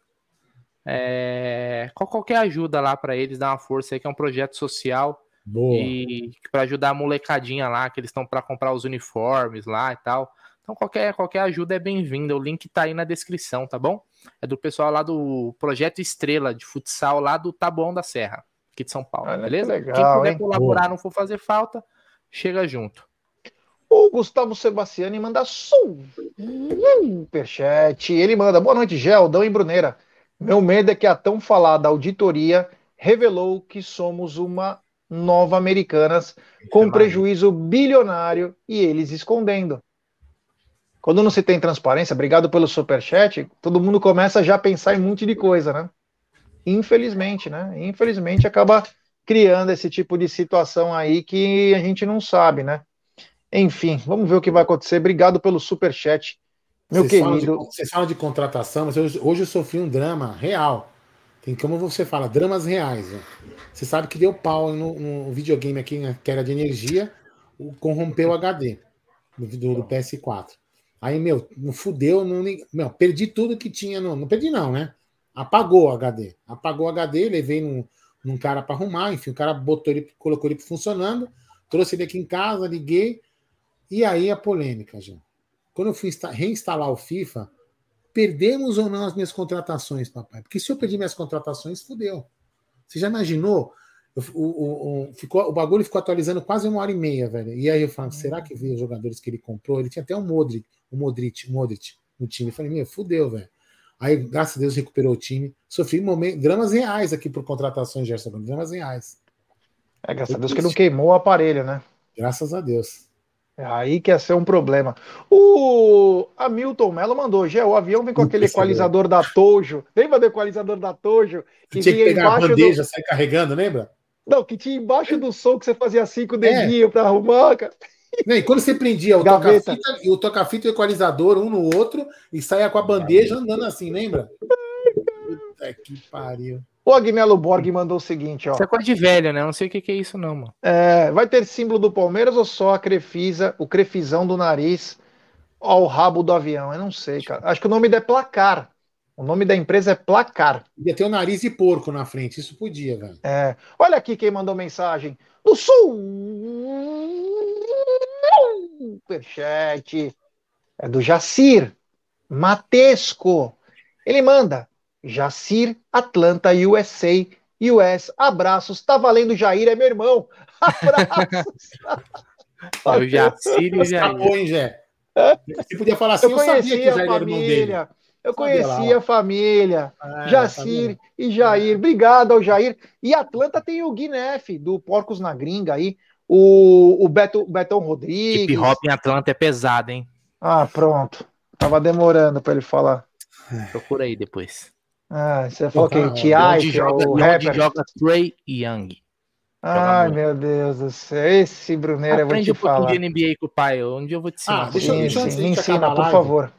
é, qualquer ajuda lá para eles, dar uma força aí, que é um projeto social Boa. e para ajudar a molecadinha lá, que eles estão para comprar os uniformes lá e tal. Então qualquer, qualquer ajuda é bem-vinda. O link tá aí na descrição, tá bom? É do pessoal lá do Projeto Estrela de futsal lá do Taboão da Serra, aqui de São Paulo, beleza? legal, Quem puder hein? colaborar, não for fazer falta, chega junto. O Gustavo Sebastiani manda superchat. Ele manda, boa noite, Geldão e Bruneira. Meu medo é que a tão falada auditoria revelou que somos uma nova Americanas com vai. prejuízo bilionário e eles escondendo. Quando não se tem transparência, obrigado pelo superchat, todo mundo começa já a pensar em um monte de coisa, né? Infelizmente, né? Infelizmente acaba criando esse tipo de situação aí que a gente não sabe, né? Enfim, vamos ver o que vai acontecer. Obrigado pelo superchat, meu Vocês falam de- querido. Vocês falam de contratação, mas hoje, hoje eu sofri um drama real. Tem como você fala, dramas reais. né? Você sabe que deu pau no, no videogame aqui, né, que era de energia, o- corrompeu o HD do, do- do PS4. Aí, meu, não fudeu, não, meu, perdi tudo que tinha. No, não perdi, não, né? Apagou o HD. Apagou o HD, levei num, num cara para arrumar, enfim, o cara botou ele, colocou ele funcionando, trouxe ele aqui em casa, liguei, e aí a polêmica, já. Quando eu fui insta- reinstalar o FIFA, perdemos ou não as minhas contratações, papai? Porque se eu perdi minhas contratações, fudeu. Você já imaginou? O, o- o- ficou, o bagulho ficou atualizando quase uma hora e meia, velho. E aí eu falo, será que veio os jogadores que ele comprou? Ele tinha até um Modric, um Modric, um Modric no time. Eu falei, meu, fudeu, velho. Aí, graças a Deus, recuperou o time. Sofri momen- dramas reais aqui por contratações, Gerson. Dramas reais. É, graças a Deus que não queimou o aparelho, né? Graças a Deus. É aí que ia ser um problema. O Hamilton Mello mandou, Gé, o avião vem com aquele equalizador da Tojo. Lembra do equalizador da Tojo? Que tinha que pegar a bandeja, do. sair carregando, lembra? Não, que tinha embaixo do som que você fazia assim com o É. dedinho pra arrumar, cara. Não, e quando você prendia o toca-fita e o toca-fita e o equalizador um no outro e saia com a bandeja andando assim, lembra? Puta que pariu. O Agnello Borg mandou o seguinte, ó. Isso é coisa de velho, né? Não sei o que, que é isso, não, mano. É, vai ter símbolo do Palmeiras ou só a crefisa, o crefizão do nariz ao rabo do avião? Eu não sei, cara. Acho que o nome é Placar. O nome da empresa é Placar. Ia ter o nariz de porco na frente, isso podia, velho. É, olha aqui quem mandou mensagem. Do Sul. Superchat. É do Jacir Matesco. Ele manda. Jacir, Atlanta, USA, US. Abraços. Tá valendo, Jair, é meu irmão. [laughs] Abraços. [laughs] É o Jacir e o Jair. Você podia falar assim, Eu eu, sabia conheci que o a Jair era irmão dele. família. Eu conheci a família. Ah, Jacir e Jair. Obrigado ao Jair. E Atlanta tem o Guinef, do Porcos na Gringa aí. O, o Beto, Betão Rodrigues. Hip hop em Atlanta é pesado, hein? Ah, pronto. Tava demorando pra ele falar. Procura aí depois. Ah, você falou que T.I., onde que é joga, o e onde rapper. joga Trey Young. Ai, meu Deus do céu. Esse Bruneira, eu vou Aprende te um pouquinho falar. de NBA com o pai. Onde eu vou te ensinar. Ah, deixa eu- Sim, deixa eu- sim, me gente ensina, por live. favor.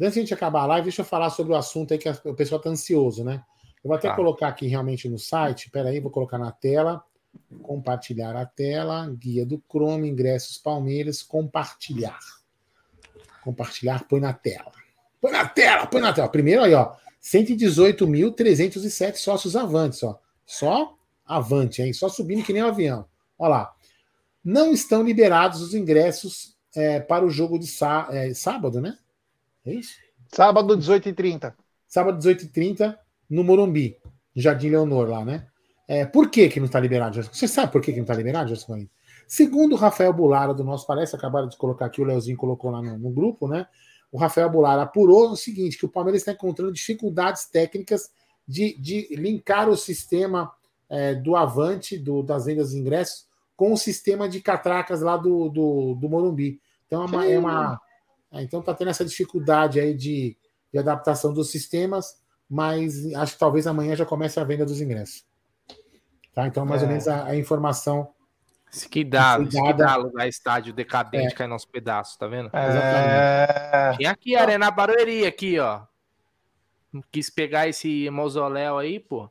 Antes de a gente acabar a live, deixa eu falar sobre o assunto aí que a- o pessoal está ansioso, né? Eu vou até Tá. colocar aqui realmente no site. Espera aí, vou colocar na tela. Compartilhar a tela. Guia do Chrome, ingressos Palmeiras, compartilhar. Compartilhar, põe na tela. Põe na tela, põe na tela. Primeiro aí, ó. 118.307 sócios avantes, ó. Só avante, hein? Só subindo que nem um avião. Ó lá. Não estão liberados os ingressos é, para o jogo de sá- é, sábado, né? É isso? Sábado, 18h30. Sábado, 18h30, no Morumbi, no Jardim Leonor, lá, né? É, por que, que não está liberado? Você sabe por que, que não está liberado, Gerson? Segundo o Rafael Bulara, do nosso Palestra, acabaram de colocar aqui, o Leozinho colocou lá no, no grupo, né? O Rafael Bulara apurou o seguinte: que o Palmeiras está encontrando dificuldades técnicas de, de linkar o sistema é, do Avante, do, das vendas de ingressos, com o sistema de catracas lá do, do, do Morumbi. Então é uma. É uma é, então tá tendo essa dificuldade aí de, de adaptação dos sistemas, mas acho que talvez amanhã já comece a venda dos ingressos. Tá? Então, mais ou É. menos a, a informação. Isso que dá, que dá alugar estádio decadente É. cair nos pedaços, tá vendo? É... Tem aqui a Arena Barueri, aqui, ó. Quis pegar esse mausoléu aí, pô.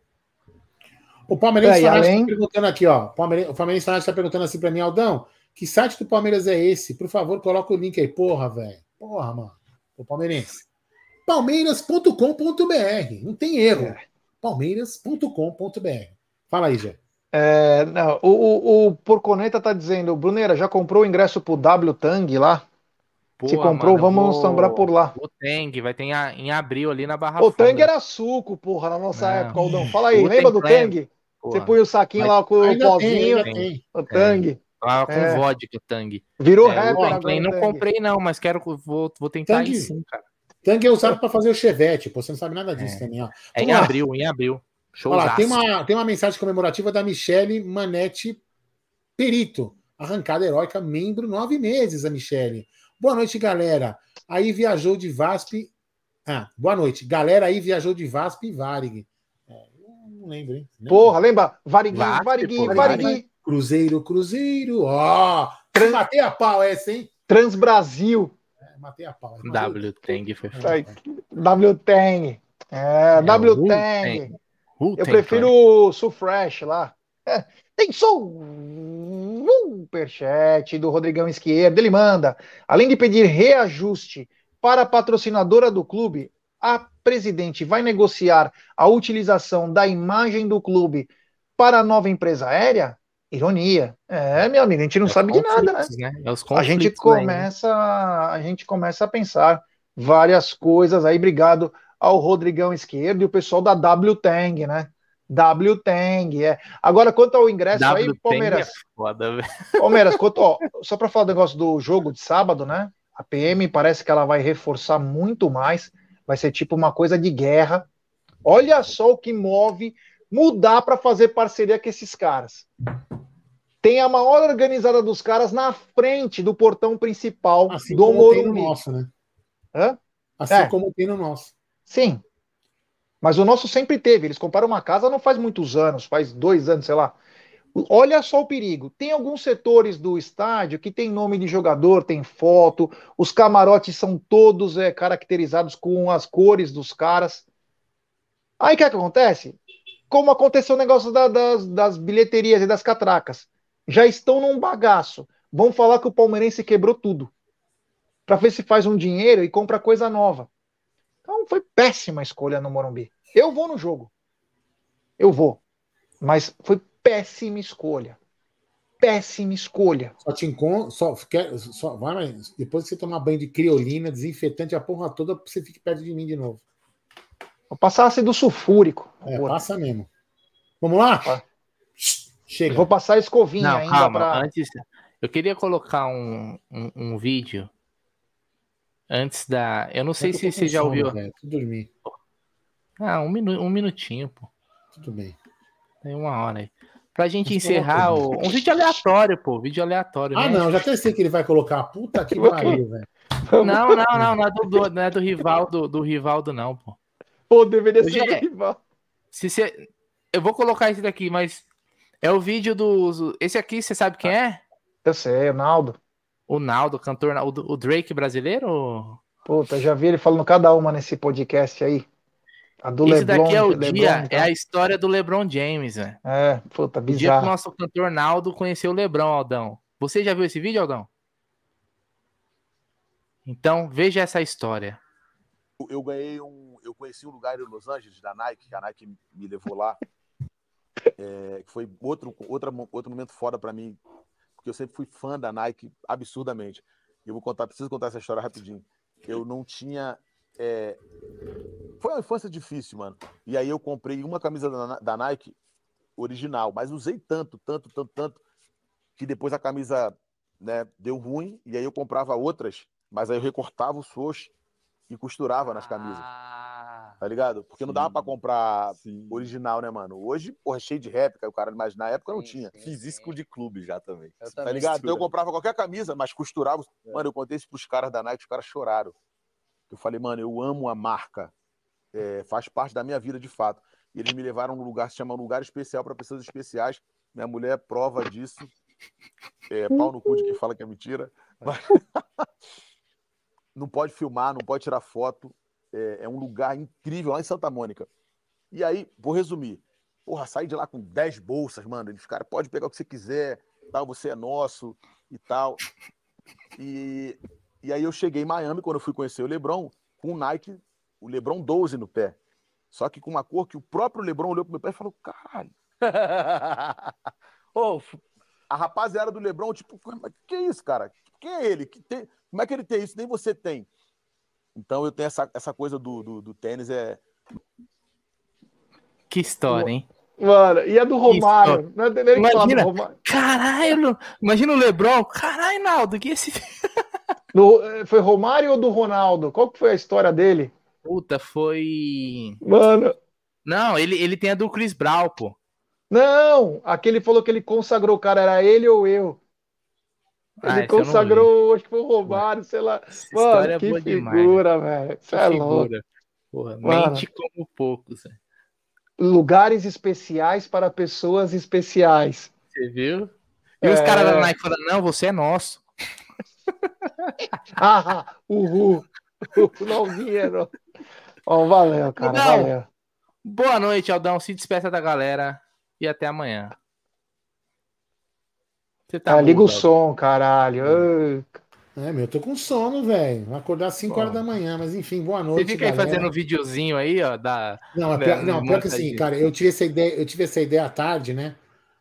O Palmeirense e além- está perguntando aqui, ó. O Palmeirense, o Palmeirense Fanático está perguntando assim para mim, Aldão, que site do Palmeiras é esse? Por favor, coloca o link aí. Porra, velho. Porra, mano. O Palmeirense. Palmeiras.com.br. Não tem erro. É. Palmeiras.com.br. Fala aí, Jé. É, não, o, o, o Porconeta tá dizendo, Bruneira, já comprou o ingresso pro W Tang lá? Se Porra, comprou, mano, vamos vou- sambrar por lá. O Tang, vai ter em, em abril ali na Barra O Funda. Tang era suco, porra, na nossa Não. época, Aldão. Fala aí, O lembra do Tang Tang? Porra, Você põe o saquinho Mas lá com o tem, pozinho, tem. o Tang. Ah, com É. vodka, Tang. Virou É, rapper o. Tang, o não Tang. comprei não, mas quero, vou, vou tentar Tang- ir sim, cara. Tanque é usado para fazer o chevette, pô. Você não sabe nada disso É. também, ó. É em abril, em abril. Show Olha lá, tem uma, tem uma mensagem comemorativa da Michele Manetti Perito. Arrancada heróica, membro nove meses, a Michele. Boa noite, galera. Aí viajou de VASP. Ah, boa noite. Galera aí viajou de VASP e Varig. É, não lembro, hein? Lembra? Porra, lembra? Varigui, pô, Varigui. Cruzeiro, Cruzeiro. Ó, matei a pau essa, hein? Transbrasil. É, matei a pau. W Tang foi foda. Ai, W-Tang. É, o W-Tang. Eu prefiro o Sufresh lá. É, tem só um superchat do Rodrigão Esquerda. Ele manda, além de pedir reajuste para a patrocinadora do clube, a presidente vai negociar a utilização da imagem do clube para a nova empresa aérea? Ironia. É, meu amigo, a gente não É sabe de nada, né? né? É a gente conflitos aí, né? começa a gente começa a pensar várias coisas aí obrigado ao Rodrigão Esquerdo e o pessoal da W Tang, né? W Tang, é. Agora quanto ao ingresso aí, W Tang Palmeiras, é foda, velho. Palmeiras, quanto, ó, só para falar do negócio do jogo de sábado, né? A PM parece que ela vai reforçar muito mais, vai ser tipo uma coisa de guerra. Olha só o que move mudar para fazer parceria com esses caras. Tem a maior organizada dos caras na frente do portão principal Assim do como tem no Morumbi. nosso, né? Hã? Assim É. como tem no nosso. Sim. Mas o nosso sempre teve. Eles compraram uma casa não faz muitos anos, faz dois anos, sei lá. Olha só o perigo. Tem alguns setores do estádio que tem nome de jogador, tem foto, os camarotes são todos é, caracterizados com as cores dos caras. Aí o que, é que acontece? Como aconteceu o negócio da- das, das bilheterias e das catracas. Já estão num bagaço. Vão falar que o palmeirense quebrou tudo. Para ver se faz um dinheiro e compra coisa nova. Então foi péssima a escolha no Morumbi. Eu vou no jogo. Eu vou. Mas foi péssima escolha. Péssima escolha. Só te encontro, só, quer, só vai, mas depois que você tomar banho de criolina, desinfetante, a porra toda, você fique perto de mim de novo. Vou passar ácido sulfúrico. É, Porra. passa mesmo. Vamos lá? Vai. Chega. Vou passar escovinha Não, ainda calma. pra. Antes, eu queria colocar um, um, um vídeo antes da. Eu não sei Eu se você já ouviu. velho. Dormir. Ah, um, minu... um minutinho, pô. Tudo bem. Tem uma hora aí. Pra gente Mas encerrar o... um vídeo aleatório, pô. Vídeo aleatório. Ah, né? não, já pensei que ele vai colocar. Puta que pariu, velho. Não, não, não, não é do, do- não é do Rivaldo, do Rivaldo, não, pô. Pô, deveria ser é- rival. Se você... Eu vou colocar esse daqui, mas é o vídeo do. Esse aqui, você sabe quem é? Eu sei, o Naldo. O Naldo, cantor, o, o Drake brasileiro? Puta, já vi ele falando cada uma nesse podcast aí. A do Esse Leblon. daqui é o Leblon, dia, então. é a história do LeBron James, velho. É, puta, O dia que o bizarro. nosso cantor Naldo conheceu o LeBron, Aldão. Você já viu esse vídeo, Aldão? Então, veja essa história. Eu- eu ganhei um. Eu conheci um lugar em Los Angeles, da Nike, que a Nike me levou lá. [laughs] é, foi outro, outra, outro momento foda pra mim, porque eu sempre fui fã da Nike absurdamente. Eu vou contar, preciso contar essa história rapidinho. Eu não tinha. é, Foi uma infância difícil, mano. E aí eu comprei uma camisa da, Nike original, mas usei tanto, tanto, tanto, tanto, que depois a camisa né, deu ruim, e aí eu comprava outras, mas aí eu recortava o swoosh e costurava nas camisas, Ah, tá ligado? Porque não dava Sim. pra comprar Sim. original, né, mano? Hoje, porra, é cheio de réplica, o cara, mas na época não Sim, tinha. sim, Fiz isso sim. com o de clube já também. Eu Tá também ligado? Então eu misturo. comprava qualquer camisa, mas costurava. É. Mano, eu contei isso pros caras da Nike, os caras choraram. Eu falei, mano, eu amo a marca. É, faz parte da minha vida de fato. E eles me levaram num lugar que se chama Lugar Especial para Pessoas Especiais. Minha mulher é prova disso. É, pau no cu de quem fala que é mentira. Mas- [laughs] não pode filmar, não pode tirar foto. É, é um lugar incrível lá em Santa Mônica. E aí, vou resumir. Porra, saí de lá com 10 bolsas, mano. Eles, cara, pode pegar o que você quiser, tal, você é nosso e tal. E, e aí eu cheguei em Miami, quando eu fui conhecer o LeBron, com o Nike, o LeBron 12 no pé. Só que com uma cor que o próprio LeBron olhou pro meu pé e falou, caralho. [laughs] A rapaziada do Lebron, tipo, que é isso, cara? Quem é ele? Que tem, como é que ele tem isso? Nem você tem. Então eu tenho essa, essa coisa do, do, do tênis, é. Que história, hein? Mano, e a do Romário? Não é nem Imagina, do Romário. caralho, imagina o Lebron. Caralho, Naldo, que esse. [laughs] Do- eh, foi Romário ou do Ronaldo? Qual que foi a história dele? Puta, foi. Mano, Não, ele, ele tem a do Chris Brown, pô. não! Aquele falou que ele consagrou o cara, era ele ou eu? Ah, Ele consagrou, acho que foi o Romário, sei lá. Essa Mano, é que demais. figura, velho. Você é louco. Porra, Mano. mente como poucos. Lugares especiais para pessoas especiais. Você viu? E os É. caras da Nike falando, não, você é nosso. [laughs] Ah, uhul. [laughs] O novinho. Ó, valeu, cara, Não. valeu. Boa noite, Aldão. Se despeça da galera e até amanhã. Você tá Ah, liga o som, caralho. Ai, É, meu, eu tô com sono, velho. Vou acordar às 5 Bom. horas da manhã, mas enfim, boa Você noite. fica aí galera. fazendo um videozinho aí, ó, da... Não, é pior, não, pior que assim, cara, eu tive essa ideia, eu tive essa ideia à tarde, né?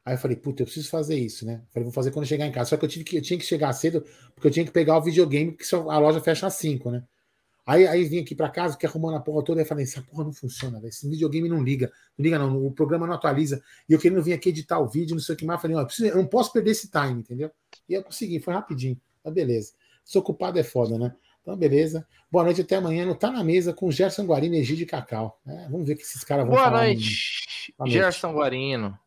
Aí eu falei, puta, eu preciso fazer isso, né? Falei, vou fazer quando chegar em casa. Só que eu tive que eu tinha que chegar cedo, porque eu tinha que pegar o videogame, porque a loja fecha às 5, né? Aí, aí vim aqui pra casa, fiquei arrumando a porra toda, aí falei, essa porra não funciona, velho. Esse videogame não liga. Não liga, não. O programa não atualiza. E eu querendo vir aqui editar o vídeo, não sei o que mais. Eu falei, ó, eu, preciso- eu não posso perder esse time, entendeu? E eu consegui, foi rapidinho. Mas beleza. Sou ocupado é foda, né? Então, beleza. Boa noite, até amanhã. Não tá na mesa com Gerson Guarino e Egídio Cacau. É, vamos ver o que esses caras vão Boa falar. noite, Boa noite. Gerson Guarino.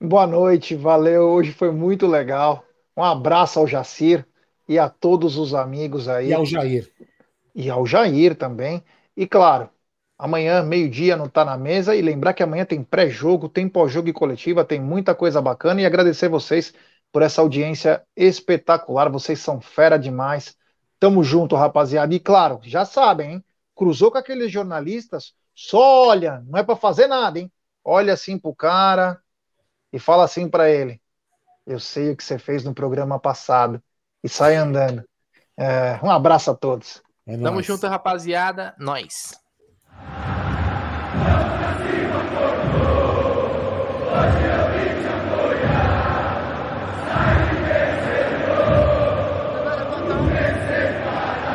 Boa noite, valeu. Hoje foi muito legal. Um abraço ao Jacir e a todos os amigos aí. E ao Jair. E ao Jair também. E claro, amanhã, meio-dia, não tá na mesa. E lembrar que amanhã tem pré-jogo, tem pós-jogo e coletiva, tem muita coisa bacana. E agradecer vocês por essa audiência espetacular. Vocês são fera demais. Tamo junto, rapaziada. E claro, já sabem, hein? Cruzou com aqueles jornalistas, só olha, não é pra fazer nada, hein? Olha assim pro cara e fala assim pra ele: Eu sei o que você fez no programa passado. E sai andando. É, um abraço a todos. É Tamo nóis. junto, rapaziada. Nós.